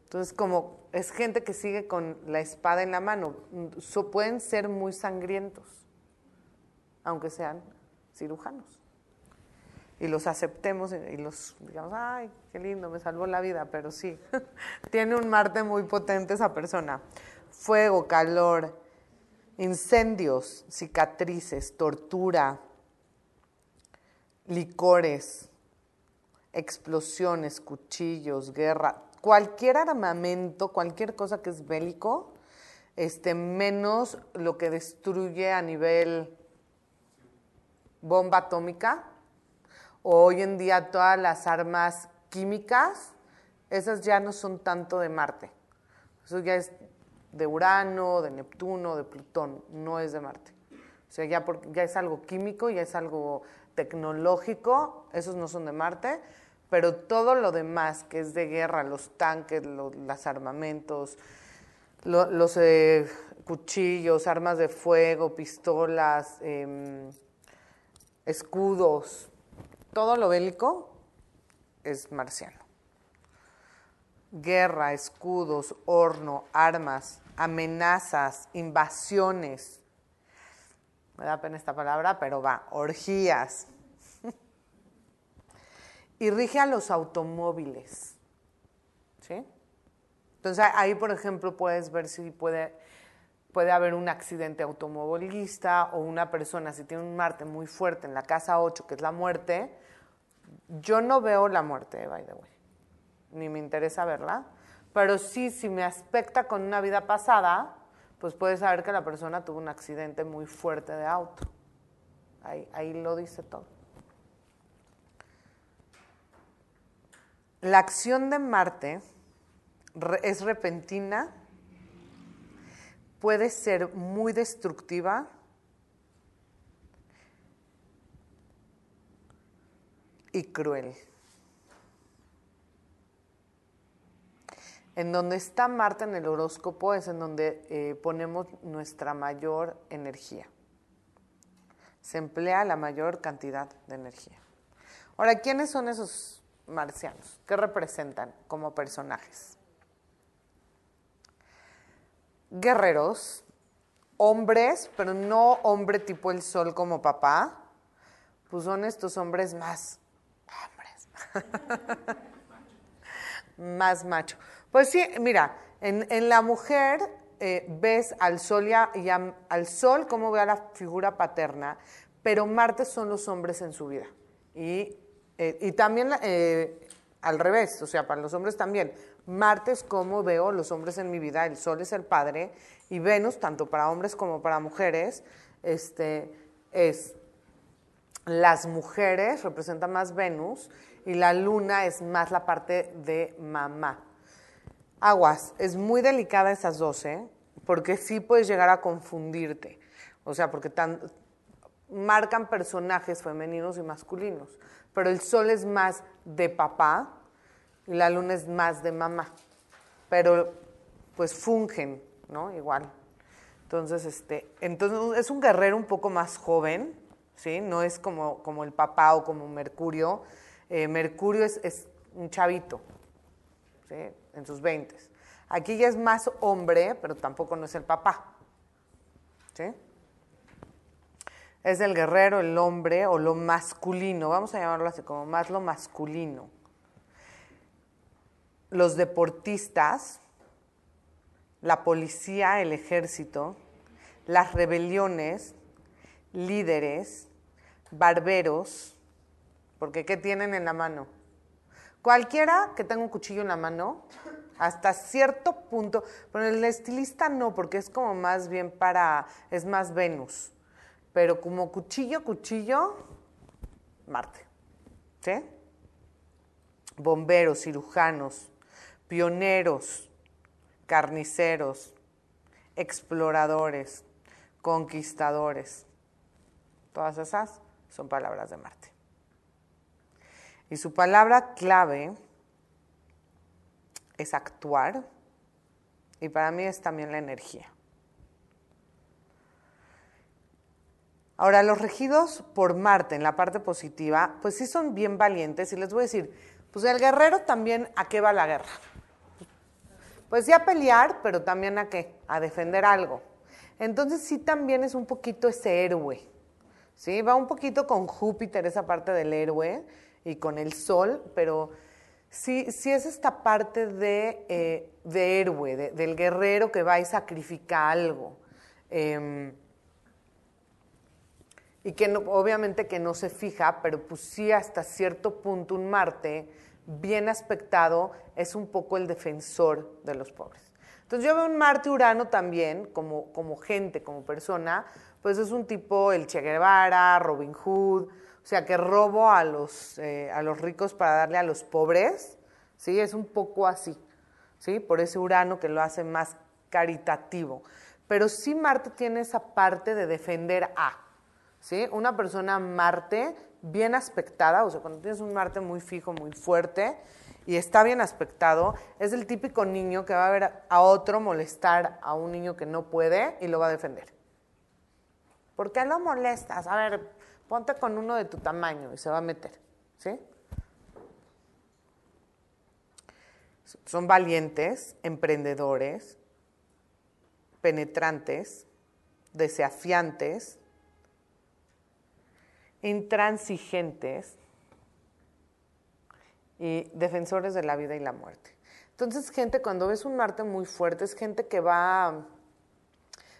Entonces, como es gente que sigue con la espada en la mano, pueden ser muy sangrientos, aunque sean cirujanos. Y los aceptemos y los digamos, ay, qué lindo, me salvó la vida, pero sí, tiene un Marte muy potente esa persona. Fuego, calor, incendios, cicatrices, tortura, licores, explosiones, cuchillos, guerra, cualquier armamento, cualquier cosa que es bélico, este, menos lo que destruye a nivel bomba atómica, o hoy en día todas las armas químicas, esas ya no son tanto de Marte. Eso ya es de Urano, de Neptuno, de Plutón, no es de Marte. O sea, ya, ya es algo químico, ya es algo tecnológico, esos no son de Marte, pero todo lo demás que es de guerra, los tanques, los armamentos, los eh, cuchillos, armas de fuego, pistolas, em, escudos, todo lo bélico es marciano. Guerra, escudos, horno, armas, amenazas, invasiones. Me da pena esta palabra, pero va, orgías, y rige a los automóviles. ¿Sí? Entonces ahí, por ejemplo, puedes ver si puede, puede haber un accidente automovilista o una persona, si tiene un Marte muy fuerte en la casa 8, que es la muerte, yo no veo la muerte, by the way, ni me interesa verla, pero sí, si me aspecta con una vida pasada, pues puedes saber que la persona tuvo un accidente muy fuerte de auto. Ahí, ahí lo dice todo. La acción de Marte es repentina, puede ser muy destructiva y cruel. En donde está Marte en el horóscopo es en donde eh, ponemos nuestra mayor energía. Se emplea la mayor cantidad de energía. Ahora, ¿quiénes son esos marcianos? ¿Qué representan como personajes? Guerreros, hombres, pero no hombre tipo el sol como papá, pues son estos hombres más hombres. más macho. Pues sí, mira, en, la mujer eh, ves al sol y, al sol como ve a la figura paterna, pero Marte son los hombres en su vida. Y, eh, también eh, al revés, o sea, para los hombres también. Marte es como veo los hombres en mi vida, el sol es el padre, y Venus, tanto para hombres como para mujeres, este, es las mujeres, representa más Venus, y la luna es más la parte de mamá. Aguas, es muy delicada esas dos, ¿eh? porque sí puedes llegar a confundirte. O sea, porque marcan personajes femeninos y masculinos. Pero el sol es más de papá y la luna es más de mamá. Pero pues fungen, ¿no? Igual. Entonces, este, entonces es un guerrero un poco más joven, ¿sí? No es como, como el papá o como Mercurio. Eh, Mercurio es un chavito, en sus 20. Aquí ya es más hombre, pero tampoco no es el papá. ¿Sí? Es el guerrero, el hombre o lo masculino, vamos a llamarlo así como más lo masculino. Los deportistas, la policía, el ejército, las rebeliones, líderes, barberos, porque ¿qué tienen en la mano? Cualquiera que tenga un cuchillo en la mano, hasta cierto punto, pero el estilista no, porque es como más bien para, es más Venus, pero como cuchillo, cuchillo, Marte, ¿sí? Bomberos, cirujanos, pioneros, carniceros, exploradores, conquistadores, todas esas son palabras de Marte. Y su palabra clave es actuar y para mí es también la energía. Ahora, los regidos por Marte en la parte positiva, pues sí son bien valientes y les voy a decir, pues el guerrero también, ¿a qué va la guerra? Pues sí a pelear, pero también a qué? A defender algo. Entonces sí también es un poquito ese héroe, ¿sí? Va un poquito con Júpiter, esa parte del héroe, y con el sol, pero sí, sí es esta parte de, eh, héroe, del guerrero que va y sacrifica algo. Em, y que obviamente que no se fija, pero pues sí hasta cierto punto un Marte bien aspectado es un poco el defensor de los pobres. Entonces yo veo un Marte Urano también como, como gente, como persona, pues es un tipo el Che Guevara, Robin Hood, o sea, que robo a los, eh, a los ricos para darle a los pobres, ¿sí? Es un poco así, ¿sí? Por ese Urano que lo hace más caritativo. Pero sí Marte tiene esa parte de defender a, ¿sí? Una persona Marte bien aspectada, o sea, cuando tienes un Marte muy fijo, muy fuerte, y está bien aspectado, es el típico niño que va a ver a otro molestar a un niño que no puede y lo va a defender. ¿Por qué lo molestas? A ver, ponte con uno de tu tamaño y se va a meter, ¿sí? Son valientes, emprendedores, penetrantes, desafiantes, intransigentes y defensores de la vida y la muerte. Entonces, gente, cuando ves un Marte muy fuerte, es gente que va,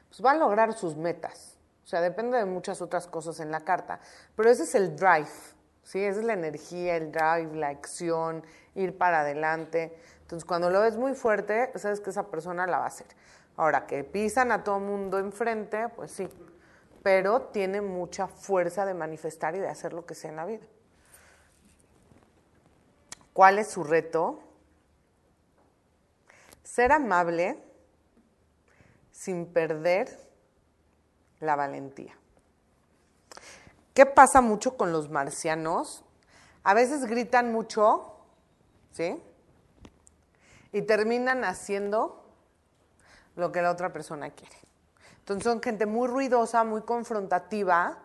pues va a lograr sus metas. O sea, depende de muchas otras cosas en la carta. Pero ese es el drive, ¿sí? Esa es la energía, el drive, la acción, ir para adelante. Entonces, cuando lo ves muy fuerte, sabes que esa persona la va a hacer. Ahora, que pisan a todo mundo enfrente, pues sí. Pero tiene mucha fuerza de manifestar y de hacer lo que sea en la vida. ¿Cuál es su reto? Ser amable sin perder la valentía. ¿Qué pasa mucho con los marcianos? A veces gritan mucho, ¿sí? Y terminan haciendo lo que la otra persona quiere. Entonces son gente muy ruidosa, muy confrontativa,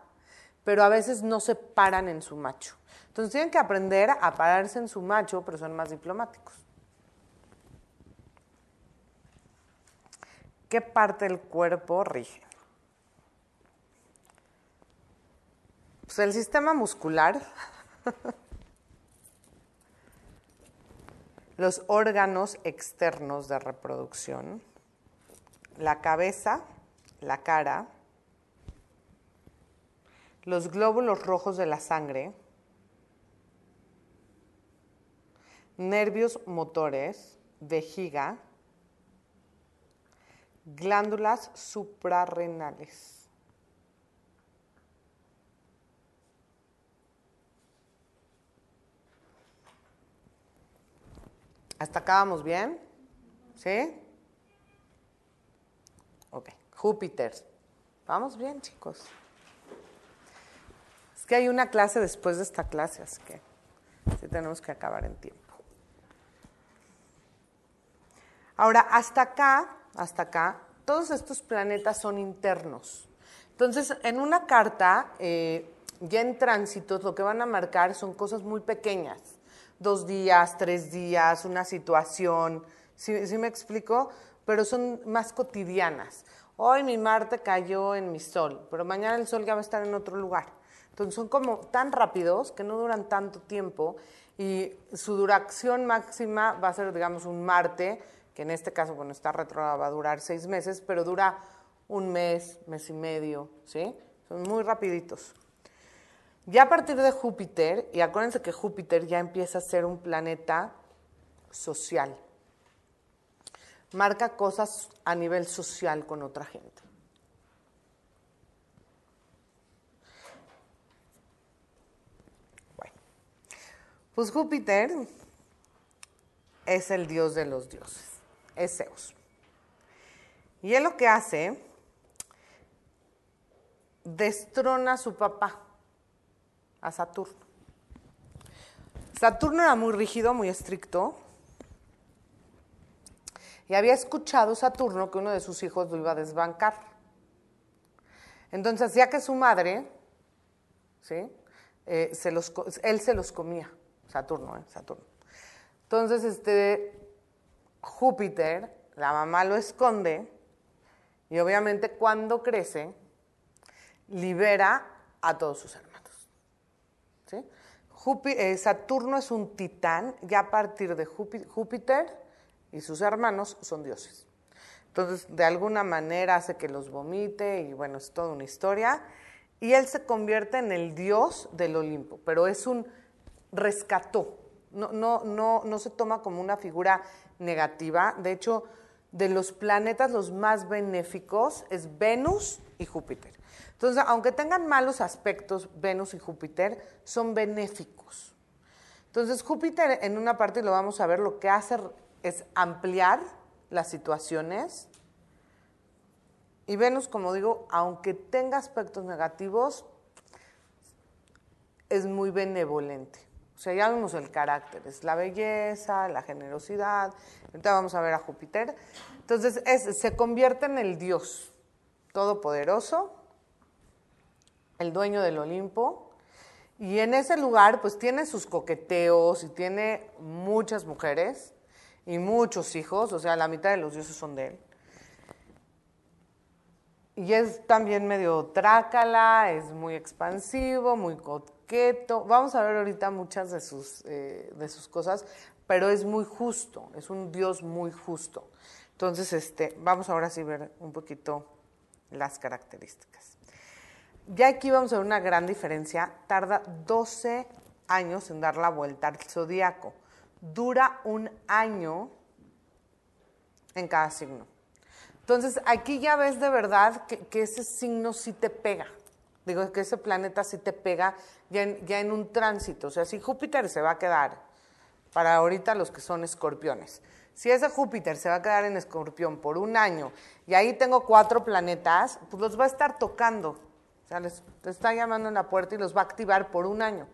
pero a veces no se paran en su macho. Entonces tienen que aprender a pararse en su macho, pero son más diplomáticos. ¿Qué parte del cuerpo rige? Pues el sistema muscular, los órganos externos de reproducción, la cabeza, la cara, los glóbulos rojos de la sangre, nervios motores, vejiga, glándulas suprarrenales. ¿Hasta acá vamos bien? ¿Sí? Ok, Júpiter. Vamos bien, chicos. Es que hay una clase después de esta clase, así que sí tenemos que acabar en tiempo. Ahora, hasta acá, hasta acá, todos estos planetas son internos. Entonces, en una carta, eh, ya en tránsitos, lo que van a marcar son cosas muy pequeñas. Dos días, tres días, una situación. ¿Sí, me explico? Pero son más cotidianas. Hoy mi Marte cayó en mi Sol, pero mañana el Sol ya va a estar en otro lugar. Entonces son como tan rápidos que no duran tanto tiempo y su duración máxima va a ser, digamos, un Marte que en este caso, bueno, está retrógrada, va a durar seis meses, pero dura un mes, mes y medio, ¿sí? Son muy rapiditos. Ya a partir de Júpiter, y acuérdense que Júpiter ya empieza a ser un planeta social, marca cosas a nivel social con otra gente. Bueno, pues Júpiter es el dios de los dioses es Zeus. Y él lo que hace, destrona a su papá, a Saturno. Saturno era muy rígido, muy estricto, y había escuchado Saturno que uno de sus hijos lo iba a desbancar. Entonces hacía que su madre, ¿sí? Eh, él se los comía, Saturno, ¿eh? Saturno. Entonces, este, Júpiter, la mamá lo esconde y obviamente cuando crece, libera a todos sus hermanos. Eh, Saturno es un titán y a partir de Júpiter y sus hermanos son dioses. Entonces, de alguna manera hace que los vomite y bueno, es toda una historia. Y él se convierte en el dios del Olimpo, pero es un rescató. No, no, no, no se toma como una figura negativa. De hecho, de los planetas los más benéficos es Venus y Júpiter. Entonces, aunque tengan malos aspectos, Venus y Júpiter son benéficos. Entonces, Júpiter en una parte lo vamos a ver, lo que hace es ampliar las situaciones. Y Venus, como digo, aunque tenga aspectos negativos, es muy benevolente. O sea, ya vemos el carácter, es la belleza, la generosidad. Ahorita vamos a ver a Júpiter. Entonces, se convierte en el Dios todopoderoso, el dueño del Olimpo. Y en ese lugar, pues tiene sus coqueteos y tiene muchas mujeres y muchos hijos, o sea, la mitad de los dioses son de él. Y es también medio trácala, es muy expansivo, muy coqueto. Vamos a ver ahorita muchas de sus, eh, de sus cosas, pero es muy justo, es un Dios muy justo. Entonces, este, vamos ahora sí a ver un poquito las características. Ya aquí vamos a ver una gran diferencia. Tarda 12 años en dar la vuelta al zodiaco. Dura un año en cada signo. Entonces, aquí ya ves de verdad que, ese signo sí te pega. Digo, que ese planeta sí te pega ya en, ya en un tránsito. O sea, si Júpiter se va a quedar, para ahorita los que son escorpiones, si ese Júpiter se va a quedar en escorpión por un año y ahí tengo cuatro planetas, pues los va a estar tocando. Sea, les, está llamando en la puerta y los va a activar por un año.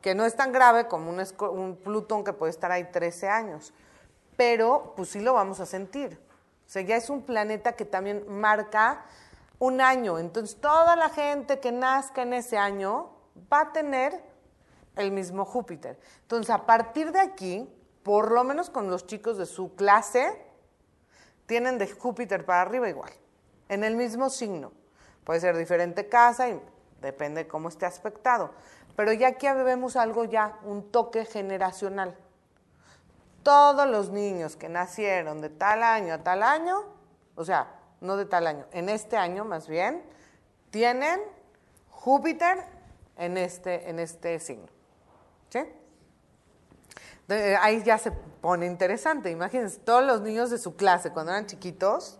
que no es tan grave como un Plutón que puede estar ahí 13 años, pero pues sí lo vamos a sentir. O sea, ya es un planeta que también marca un año. Entonces, toda la gente que nazca en ese año va a tener el mismo Júpiter. Entonces, a partir de aquí, por lo menos con los chicos de su clase, tienen de Júpiter para arriba igual, en el mismo signo. Puede ser diferente casa y depende de cómo esté aspectado. Pero ya aquí vemos algo ya, un toque generacional. Todos los niños que nacieron de tal año a tal año, o sea, no de tal año, en este año más bien, tienen Júpiter en este, en este signo. ¿Sí? ahí ya se pone interesante. Imagínense, todos los niños de su clase, cuando eran chiquitos,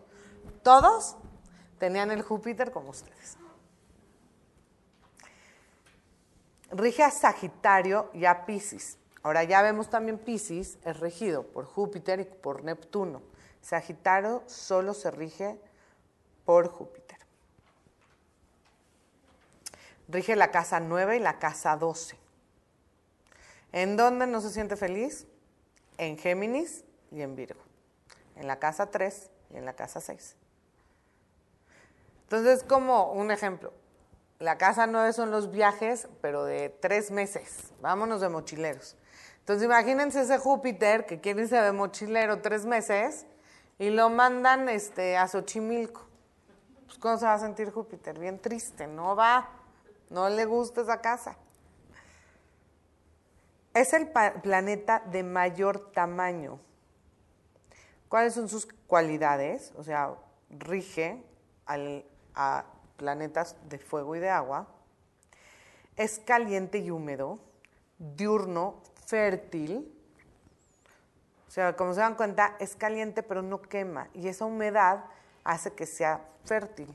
todos tenían el Júpiter como ustedes. Rige a Sagitario y a Pisces. Ahora ya vemos también Pisces es regido por Júpiter y por Neptuno. Sagitario solo se rige por Júpiter. Rige la casa 9 y la casa 12. ¿En dónde no se siente feliz? En Géminis y en Virgo. En la casa 3 y en la casa 6. Entonces, como un ejemplo, la casa 9 son los viajes, pero de tres meses. Vámonos de mochileros. Entonces, imagínense ese Júpiter que quiere irse de mochilero tres meses y lo mandan este, a Xochimilco. Pues, ¿cómo se va a sentir Júpiter? Bien triste, no va, no le gusta esa casa. Es el planeta de mayor tamaño. ¿Cuáles son sus cualidades? O sea, rige a planetas de fuego y de agua. Es caliente y húmedo, diurno, fértil. O sea, como se dan cuenta, es caliente pero no quema. Y esa humedad hace que sea fértil.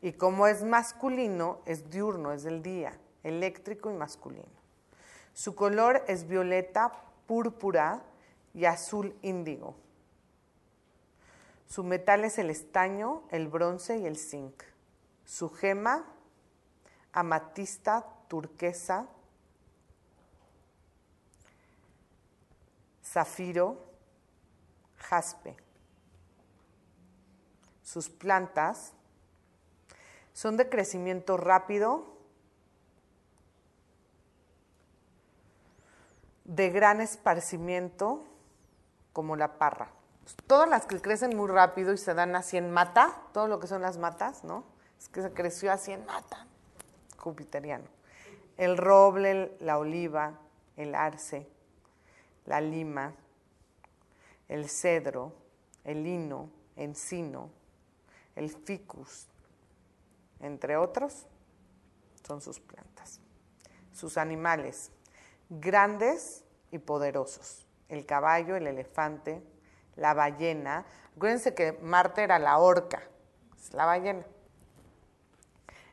Y como es masculino, es diurno, es del día, eléctrico y masculino. Su color es violeta, púrpura y azul índigo. Su metal es el estaño, el bronce y el zinc. Su gema, amatista, turquesa, zafiro, jaspe. Sus plantas son de crecimiento rápido, de gran esparcimiento como la parra. Todas las que crecen muy rápido y se dan así en mata, todo lo que son las matas, ¿no? Es que se creció así en mata, jupiteriano. El roble, la oliva, el arce, la lima, el cedro, el lino, encino, el ficus, entre otros, son sus plantas. Sus animales, grandes y poderosos. El caballo, el elefante, la ballena. Acuérdense que Marte era la orca, es la ballena.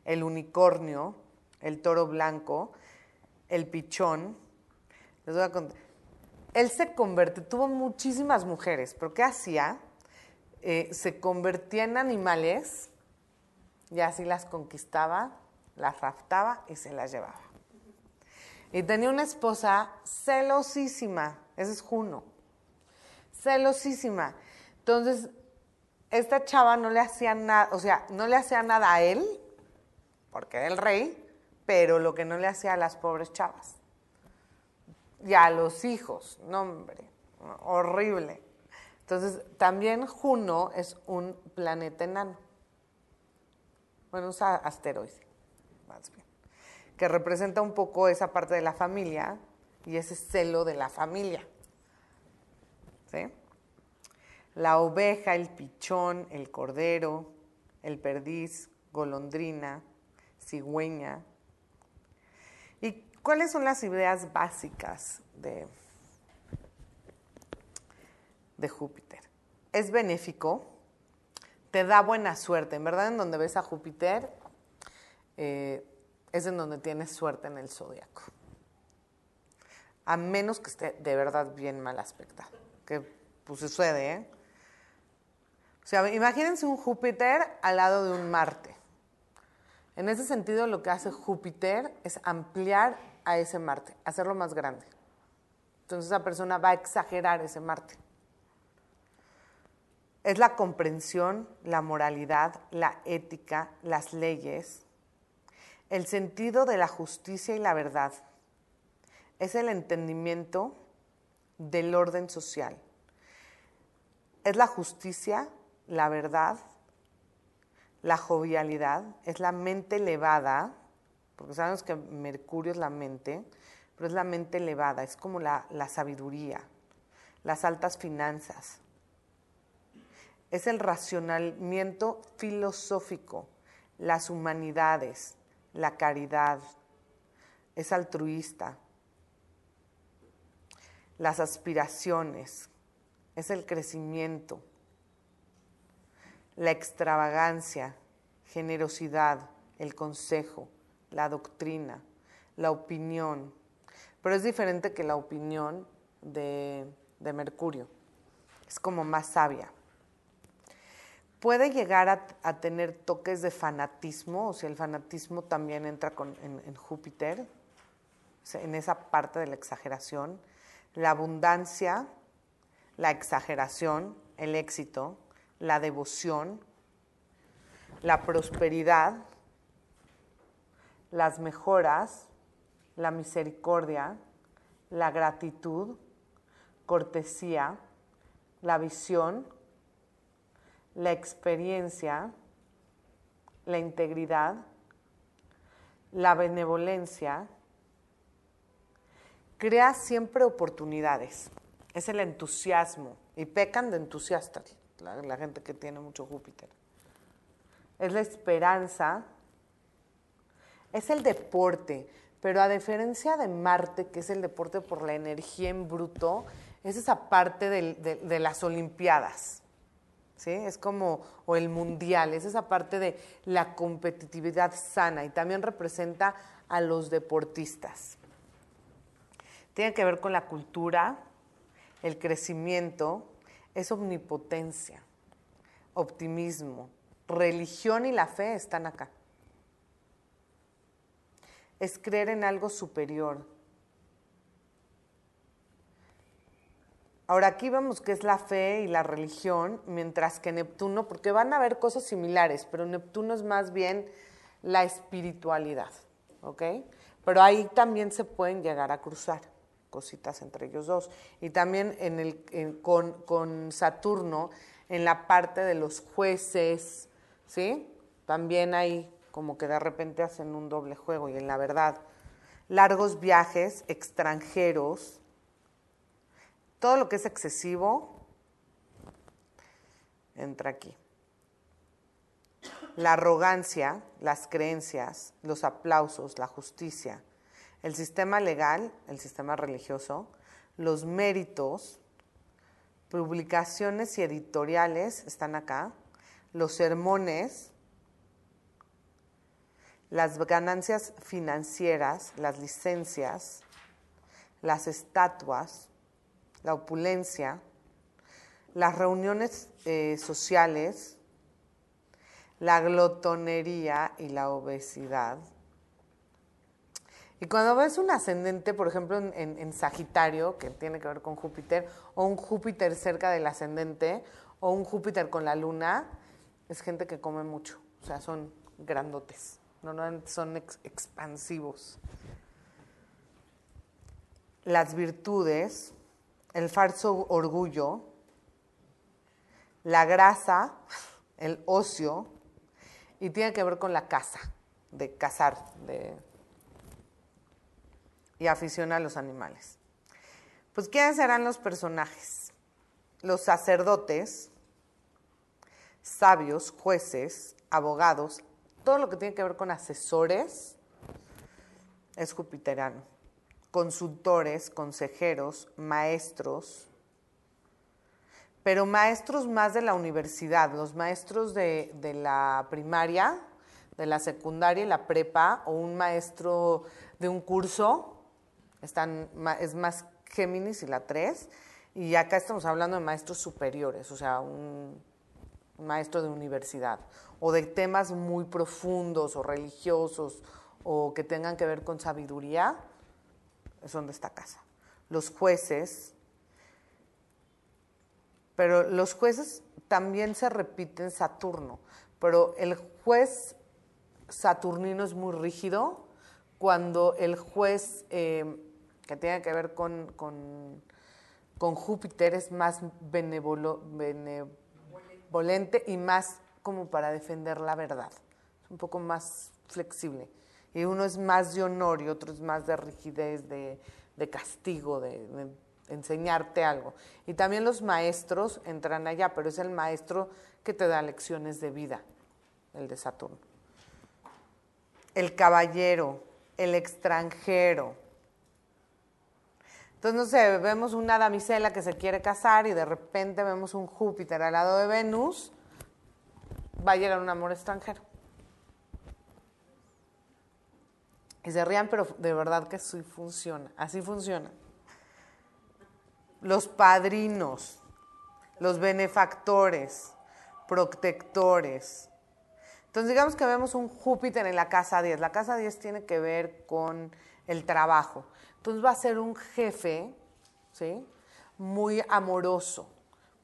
El unicornio, el toro blanco, el pichón. Les voy a contar. Él se convierte, tuvo muchísimas mujeres, pero ¿qué hacía? Eh, se convertía en animales y así las conquistaba, las raptaba y se las llevaba. Y tenía una esposa celosísima, ese es Juno, celosísima. Entonces, esta chava no le hacía nada, o sea, no le hacía nada a él, porque era el rey, pero lo que no le hacía a las pobres chavas. Y a los hijos, no hombre, horrible. Entonces, también Juno es un planeta enano. Bueno, un asteroide, más bien que representa un poco esa parte de la familia y ese celo de la familia. La oveja, el pichón, el cordero, el perdiz, golondrina, cigüeña. ¿Y cuáles son las ideas básicas de, de Júpiter? Es benéfico, te da buena suerte. En verdad, en donde ves a Júpiter, eh, es en donde tienes suerte en el zodiaco. A menos que esté de verdad bien mal aspectado, pues sucede, ¿eh? O sea, imagínense un Júpiter al lado de un Marte. En ese sentido, lo que hace Júpiter es ampliar a ese Marte, hacerlo más grande. Entonces esa persona va a exagerar ese Marte. Es la comprensión, la moralidad, la ética, las leyes, el sentido de la justicia y la verdad. Es el entendimiento del orden social. Es la justicia, la verdad, la jovialidad, es la mente elevada, porque sabemos que Mercurio es la mente, pero es la mente elevada, es como la, la sabiduría, las altas finanzas. Es el racionamiento filosófico, las humanidades, la caridad, es altruista, las aspiraciones, es el crecimiento, la extravagancia, generosidad, el consejo, la doctrina, la opinión. Pero es diferente que la opinión de, Mercurio. Es como más sabia. Puede llegar a, tener toques de fanatismo, o sea, el fanatismo también entra en, en Júpiter, en esa parte de la exageración. La abundancia, la exageración, el éxito, la devoción, la prosperidad, las mejoras, la misericordia, la gratitud, cortesía, la visión, la experiencia, la integridad, la benevolencia, crea siempre oportunidades. Es el entusiasmo. Y pecan de entusiastas, la, gente que tiene mucho Júpiter. Es la esperanza. Es el deporte. Pero a diferencia de Marte, que es el deporte por la energía en bruto, es esa parte de, las Olimpiadas. ¿Sí? Es como, o el mundial, es esa parte de la competitividad sana y también representa a los deportistas. Tiene que ver con la cultura, el crecimiento, es omnipotencia, optimismo, religión y la fe están acá. Es creer en algo superior. Ahora aquí vemos que es la fe y la religión, mientras que Neptuno, porque van a haber cosas similares, pero Neptuno es más bien la espiritualidad, ¿ok? Pero ahí también se pueden llegar a cruzar cositas entre ellos dos. Y también en el, con, Saturno, en la parte de los jueces, ¿sí? También hay como que de repente hacen un doble juego y en la verdad, largos viajes, extranjeros, todo lo que es excesivo, entra aquí. La arrogancia, las creencias, los aplausos, la justicia, el sistema legal, el sistema religioso, los méritos, publicaciones y editoriales están acá, los sermones, las ganancias financieras, las licencias, las estatuas, la opulencia, las reuniones eh, sociales, la glotonería y la obesidad, y cuando ves un ascendente, por ejemplo, en, Sagitario, que tiene que ver con Júpiter, o un Júpiter cerca del ascendente, o un Júpiter con la luna, es gente que come mucho. O sea, son grandotes. Normalmente son expansivos. Las virtudes, el falso orgullo, la grasa, el ocio, y tiene que ver con la casa, de cazar, de y afición a los animales. Pues, ¿quiénes serán los personajes? Los sacerdotes, sabios, jueces, abogados, todo lo que tiene que ver con asesores es jupiterano. Consultores, consejeros, maestros, pero maestros más de la universidad, los maestros de, de la primaria, de la secundaria y la prepa, o un maestro de un curso, están, es más Géminis y la 3. Y acá estamos hablando de maestros superiores, o sea, un, maestro de universidad, o de temas muy profundos o religiosos o que tengan que ver con sabiduría, son de esta casa. Los jueces, pero los jueces también se repiten Saturno, pero el juez saturnino es muy rígido cuando el juez eh, que tiene que ver con, con, Júpiter es más benevolente y más como para defender la verdad, es un poco más flexible. Y uno es más de honor y otro es más de rigidez, de, castigo, de, enseñarte algo. Y también los maestros entran allá, pero es el maestro que te da lecciones de vida, el de Saturno. El caballero, el extranjero. Entonces, no sé, vemos una damisela que se quiere casar y de repente vemos un Júpiter al lado de Venus, va a llegar un amor extranjero. Y se rían, pero de verdad que sí funciona, así funciona. Los padrinos, los benefactores, protectores. Entonces digamos que vemos un Júpiter en la casa 10. La casa 10 tiene que ver con el trabajo. Entonces va a ser un jefe, ¿sí? Muy amoroso,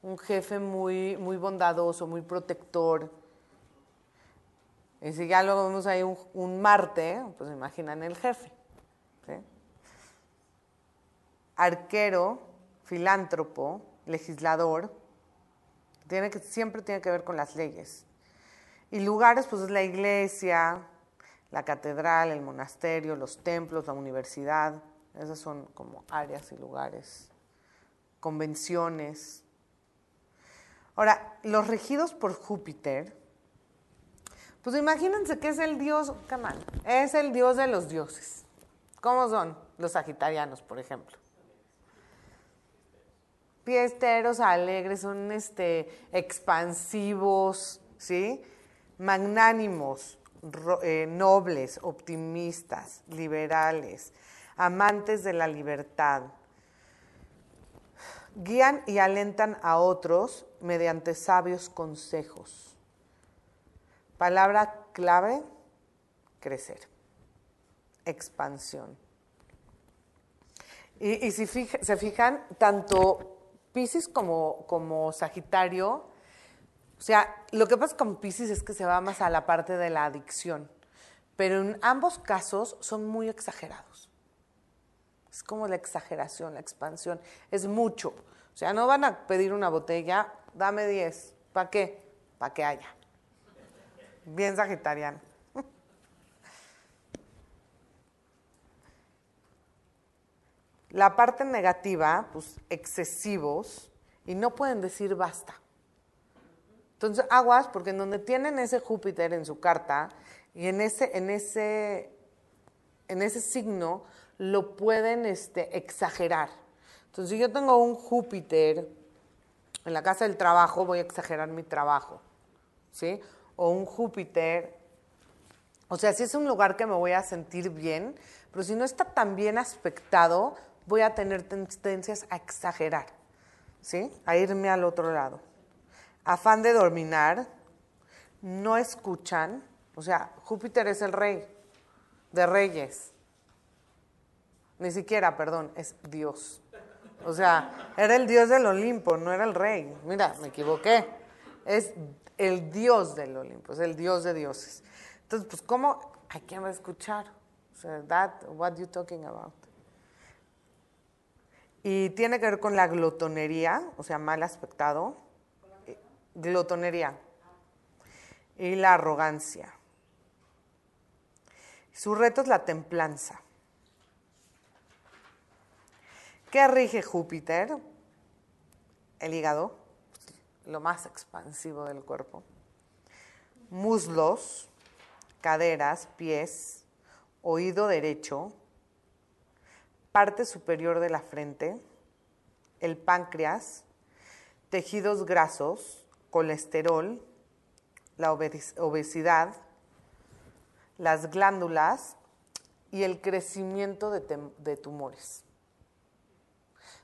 un jefe muy, muy bondadoso, muy protector y si ya luego vemos ahí un, Marte, pues imaginan el jefe. Arquero, filántropo, legislador, tiene que, siempre tiene que ver con las leyes. Y lugares, pues es la iglesia, la catedral, el monasterio, los templos, la universidad. Esas son como áreas y lugares. Convenciones. Ahora, los regidos por Júpiter pues imagínense que es el dios, mal, es el dios de los dioses. ¿Cómo son los sagitarianos, por ejemplo? Fiesteros, alegres, son este, expansivos, ¿sí? Magnánimos, eh, nobles, optimistas, liberales, amantes de la libertad. Guían y alentan a otros mediante sabios consejos Palabra clave, crecer, expansión. Y, si se fijan, tanto Pisces como, como Sagitario, o sea, lo que pasa con Pisces es que se va más a la parte de la adicción, pero en ambos casos son muy exagerados. Es como la exageración, la expansión, es mucho. O sea, no van a pedir una botella, dame 10, ¿para qué? Para que haya bien sagitariano. La parte negativa, pues excesivos, y no pueden decir basta. Entonces, aguas, porque en donde tienen ese Júpiter en su carta, y en ese, en ese, en ese signo, lo pueden este, exagerar. Entonces, si yo tengo un Júpiter en la casa del trabajo, voy a exagerar mi trabajo. ¿Sí? o un Júpiter. O sea, si es un lugar que me voy a sentir bien, pero si no está tan bien aspectado, voy a tener tendencias a exagerar, ¿sí? A irme al otro lado. Afán de dominar, no escuchan, o sea, Júpiter es el rey de reyes. Ni siquiera, perdón, es Dios. O sea, era el Dios del Olimpo, no era el rey. Mira, me equivoqué. Es el Dios del Olimpo, es el Dios de dioses. Entonces, pues, ¿cómo? ¿A quién va a escuchar? O sea, that, what you talking about? Y tiene que ver con la glotonería, o sea, mal aspectado. Glotonería. Y la arrogancia. Su reto es la templanza. ¿Qué rige Júpiter? El hígado lo más expansivo del cuerpo. Muslos, caderas, pies, oído derecho, parte superior de la frente, el páncreas, tejidos grasos, colesterol, la obesidad, las glándulas y el crecimiento de, tumores.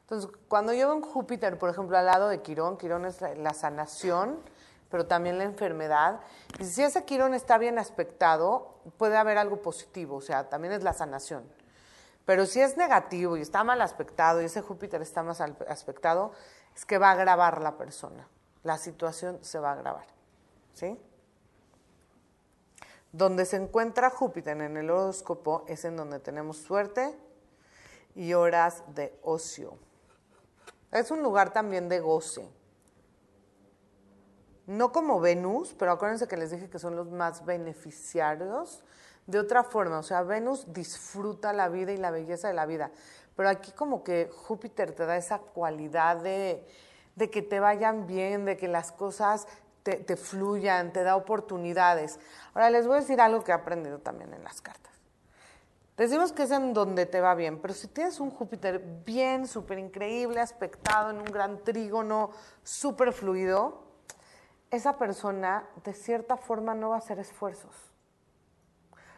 Entonces, cuando yo veo Júpiter, por ejemplo, al lado de Quirón, Quirón es la, sanación, pero también la enfermedad. Y si ese Quirón está bien aspectado, puede haber algo positivo, o sea, también es la sanación. Pero si es negativo y está mal aspectado y ese Júpiter está más aspectado, es que va a agravar la persona. La situación se va a agravar. ¿Sí? Donde se encuentra Júpiter en el horóscopo es en donde tenemos suerte y horas de ocio. Es un lugar también de goce. No como Venus, pero acuérdense que les dije que son los más beneficiarios de otra forma. O sea, Venus disfruta la vida y la belleza de la vida. Pero aquí como que Júpiter te da esa cualidad de, de que te vayan bien, de que las cosas te, fluyan, te da oportunidades. Ahora les voy a decir algo que he aprendido también en las cartas. Decimos que es en donde te va bien, pero si tienes un Júpiter bien, súper increíble, aspectado en un gran trígono, súper fluido, esa persona de cierta forma no va a hacer esfuerzos.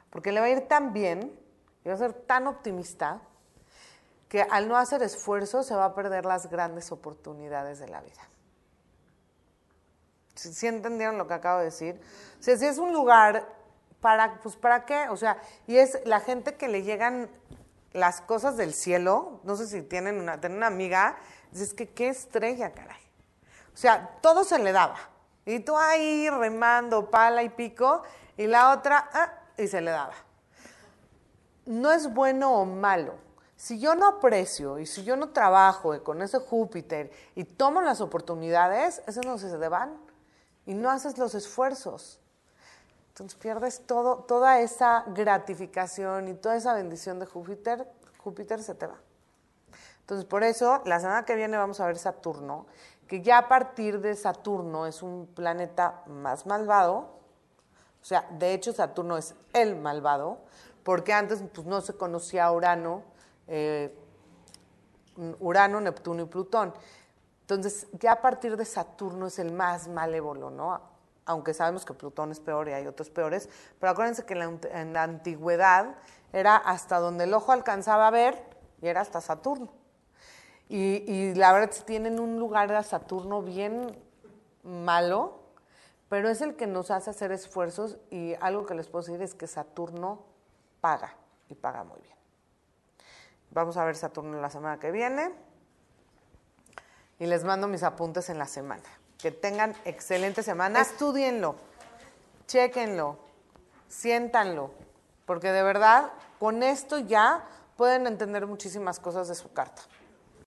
Porque le va a ir tan bien y va a ser tan optimista que al no hacer esfuerzos se va a perder las grandes oportunidades de la vida. ¿Sí, sí entendieron lo que acabo de decir? O sea, si es un lugar para, pues ¿para qué? O sea, y es la gente que le llegan las cosas del cielo, no sé si tienen una, tienen una amiga, dices que qué estrella, caray. O sea, todo se le daba. Y tú ahí remando pala y pico, y la otra, ah, y se le daba. No es bueno o malo. Si yo no aprecio y si yo no trabajo con ese Júpiter y tomo las oportunidades, esas no se te van. Y no haces los esfuerzos. Entonces pierdes todo, toda esa gratificación y toda esa bendición de Júpiter, Júpiter se te va. Entonces por eso la semana que viene vamos a ver Saturno, que ya a partir de Saturno es un planeta más malvado, o sea, de hecho Saturno es el malvado, porque antes pues, no se conocía Urano, eh, Urano, Neptuno y Plutón. Entonces, ya a partir de Saturno es el más malévolo, ¿no? Aunque sabemos que Plutón es peor y hay otros peores, pero acuérdense que en la, antigüedad era hasta donde el ojo alcanzaba a ver y era hasta Saturno. Y, y la verdad, tienen un lugar a Saturno bien malo, pero es el que nos hace hacer esfuerzos y algo que les puedo decir es que Saturno paga y paga muy bien. Vamos a ver Saturno la semana que viene y les mando mis apuntes en la semana. Que tengan excelente semana. Estudienlo, chequenlo, siéntanlo, porque de verdad con esto ya pueden entender muchísimas cosas de su carta.